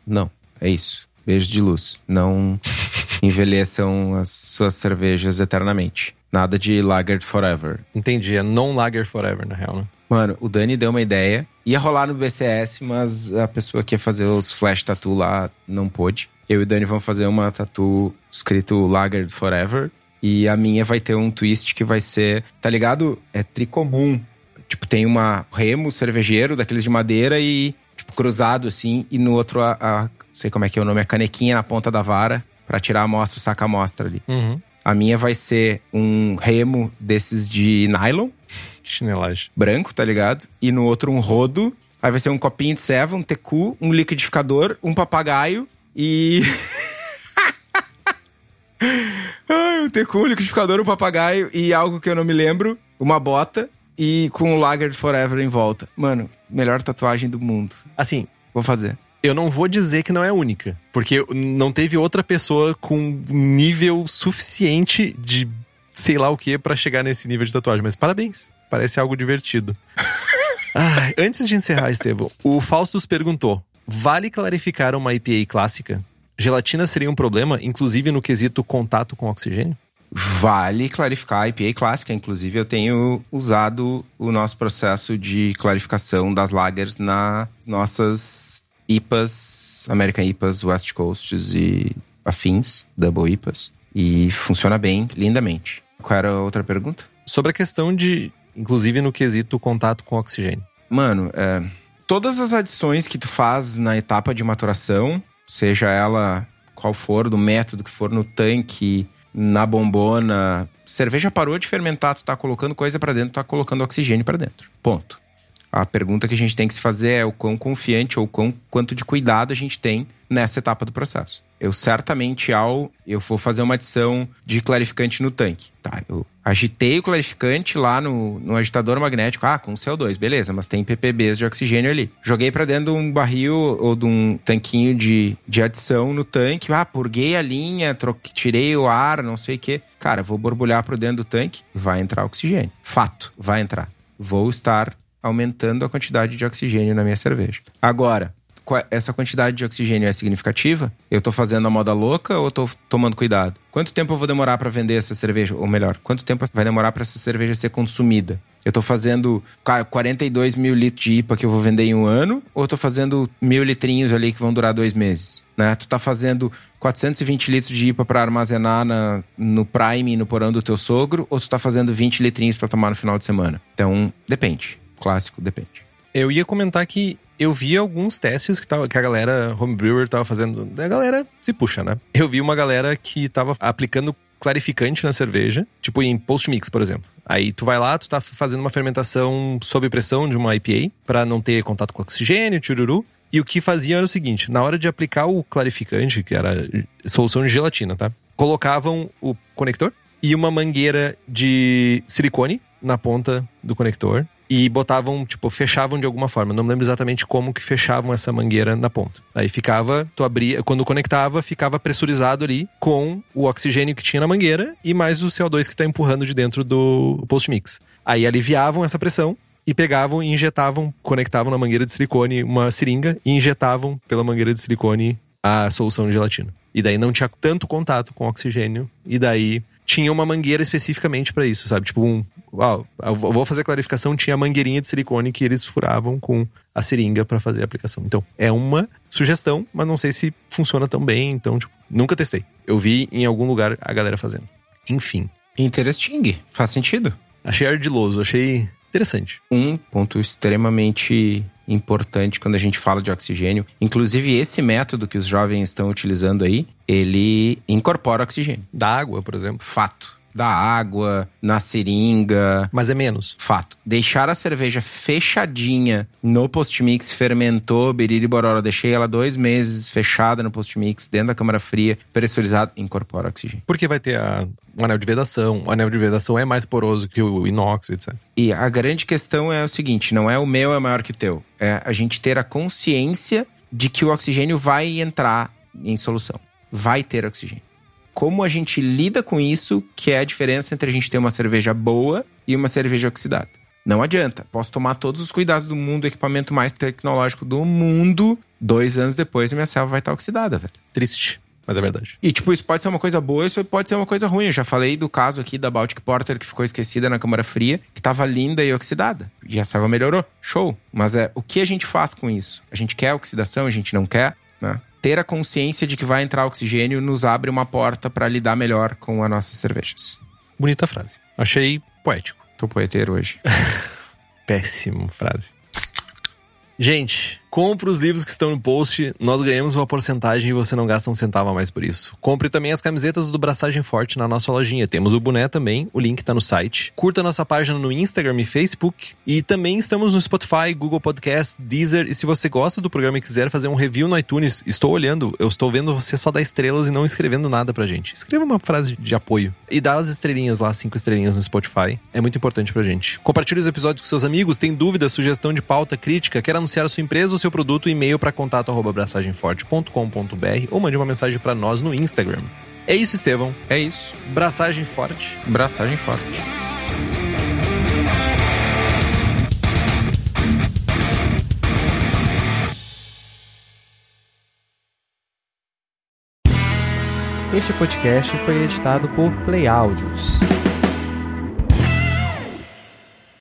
Não, é isso. Beijo de luz. Não envelheçam as suas cervejas eternamente. Nada de lager forever. Entendi, é non-lager forever, na real, né? Mano, o Dani deu uma ideia. Ia rolar no BCS, mas a pessoa que ia fazer os flash tattoo lá não pôde. Eu e o Dani vamos fazer uma tatu escrito Lager Forever. E a minha vai ter um twist que vai ser, tá ligado? É tricomum. Tipo, tem uma remo cervejeiro daqueles de madeira e, tipo, cruzado assim. E no outro, a, a não sei como é que é o nome, a canequinha na ponta da vara para tirar a amostra, saca a amostra ali. Uhum. A minha vai ser um remo desses de nylon, Chinelagem. branco, tá ligado? E no outro um rodo. Aí vai ser um copinho de ceva, um tecu, um liquidificador, um papagaio e. Ai, um tecu, um liquidificador, um papagaio e algo que eu não me lembro, uma bota e com o Lager Forever em volta. Mano, melhor tatuagem do mundo. Assim, Vou fazer. Eu não vou dizer que não é única, porque não teve outra pessoa com nível suficiente de sei lá o que para chegar nesse nível de tatuagem, mas parabéns. Parece algo divertido. Ai, antes de encerrar, Estevão, o Faustus perguntou: vale clarificar uma IPA clássica? Gelatina seria um problema, inclusive no quesito contato com oxigênio? Vale clarificar a IPA clássica. Inclusive, eu tenho usado o nosso processo de clarificação das lagers nas nossas IPAs, American IPAs, West Coasts e afins, Double IPAs. E funciona bem, lindamente. Qual era a outra pergunta? Sobre a questão de, inclusive no quesito contato com oxigênio. Mano, é, todas as adições que tu faz na etapa de maturação, seja ela qual for, do método que for no tanque, na bombona, cerveja parou de fermentar, tu tá colocando coisa para dentro, tu tá colocando oxigênio para dentro. Ponto. A pergunta que a gente tem que se fazer é o quão confiante ou quão, quanto de cuidado a gente tem nessa etapa do processo. Eu certamente, ao eu vou fazer uma adição de clarificante no tanque, tá? Eu agitei o clarificante lá no, no agitador magnético, ah, com CO2, beleza, mas tem ppbs de oxigênio ali. Joguei para dentro de um barril ou de um tanquinho de, de adição no tanque, ah, purguei a linha, troquei, tirei o ar, não sei o que. Cara, vou borbulhar para dentro do tanque, vai entrar oxigênio. Fato, vai entrar. Vou estar aumentando a quantidade de oxigênio na minha cerveja. Agora, essa quantidade de oxigênio é significativa? Eu tô fazendo a moda louca ou tô tomando cuidado? Quanto tempo eu vou demorar para vender essa cerveja? Ou melhor, quanto tempo vai demorar para essa cerveja ser consumida? Eu tô fazendo 42 mil litros de IPA que eu vou vender em um ano, ou tô fazendo mil litrinhos ali que vão durar dois meses? Né? Tu tá fazendo 420 litros de IPA para armazenar na, no Prime, no porão do teu sogro, ou tu tá fazendo 20 litrinhos para tomar no final de semana? Então, depende. Clássico, depende. Eu ia comentar que eu vi alguns testes que, tava, que a galera homebrewer tava fazendo. A galera se puxa, né? Eu vi uma galera que tava aplicando clarificante na cerveja, tipo em post-mix, por exemplo. Aí tu vai lá, tu tá fazendo uma fermentação sob pressão de uma IPA para não ter contato com oxigênio, chururu. E o que fazia era o seguinte, na hora de aplicar o clarificante, que era solução de gelatina, tá? Colocavam o conector e uma mangueira de silicone na ponta do conector e botavam, tipo, fechavam de alguma forma. Não me lembro exatamente como que fechavam essa mangueira na ponta. Aí ficava, tu abria, quando conectava, ficava pressurizado ali com o oxigênio que tinha na mangueira e mais o CO2 que tá empurrando de dentro do post mix. Aí aliviavam essa pressão e pegavam e injetavam, conectavam na mangueira de silicone uma seringa e injetavam pela mangueira de silicone a solução de gelatina. E daí não tinha tanto contato com oxigênio e daí tinha uma mangueira especificamente para isso, sabe? Tipo um Uau, vou fazer clarificação, tinha a mangueirinha de silicone que eles furavam com a seringa para fazer a aplicação. Então, é uma sugestão, mas não sei se funciona tão bem, então, tipo, nunca testei. Eu vi em algum lugar a galera fazendo. Enfim. Interesting, faz sentido. Achei ardiloso, achei interessante. Um ponto extremamente importante quando a gente fala de oxigênio. Inclusive, esse método que os jovens estão utilizando aí, ele incorpora oxigênio. Da água, por exemplo. Fato da água, na seringa. Mas é menos. Fato. Deixar a cerveja fechadinha no post-mix, fermentou, biriri bororo, deixei ela dois meses fechada no post-mix, dentro da câmara fria, pressurizado, incorpora oxigênio. Porque vai ter a, o anel de vedação. O anel de vedação é mais poroso que o inox, etc. E a grande questão é o seguinte, não é o meu é maior que o teu. É a gente ter a consciência de que o oxigênio vai entrar em solução. Vai ter oxigênio como a gente lida com isso, que é a diferença entre a gente ter uma cerveja boa e uma cerveja oxidada. Não adianta. Posso tomar todos os cuidados do mundo, equipamento mais tecnológico do mundo. Dois anos depois, minha selva vai estar oxidada, velho. Triste. Mas é verdade. E, tipo, isso pode ser uma coisa boa, isso pode ser uma coisa ruim. Eu já falei do caso aqui da Baltic Porter que ficou esquecida na câmara fria, que tava linda e oxidada. E a selva melhorou. Show. Mas é o que a gente faz com isso? A gente quer oxidação, a gente não quer, né? Ter a consciência de que vai entrar oxigênio nos abre uma porta para lidar melhor com as nossas cervejas. Bonita frase. Achei poético. Tô poeteiro hoje. Péssima frase. Gente, Compre os livros que estão no post, nós ganhamos uma porcentagem e você não gasta um centavo a mais por isso. Compre também as camisetas do Braçagem Forte na nossa lojinha. Temos o boné também, o link tá no site. Curta nossa página no Instagram e Facebook. E também estamos no Spotify, Google Podcast, Deezer. E se você gosta do programa e quiser fazer um review no iTunes, estou olhando, eu estou vendo você só dar estrelas e não escrevendo nada pra gente. Escreva uma frase de apoio. E dá as estrelinhas lá, cinco estrelinhas no Spotify. É muito importante pra gente. Compartilhe os episódios com seus amigos. Tem dúvida, sugestão de pauta, crítica, quer anunciar a sua empresa seu produto, e-mail para contato@braçagemforte.com.br ou mande uma mensagem para nós no Instagram. É isso, Estevão. É isso. Braçagem forte. Braçagem forte. Este podcast foi editado por Play Áudios.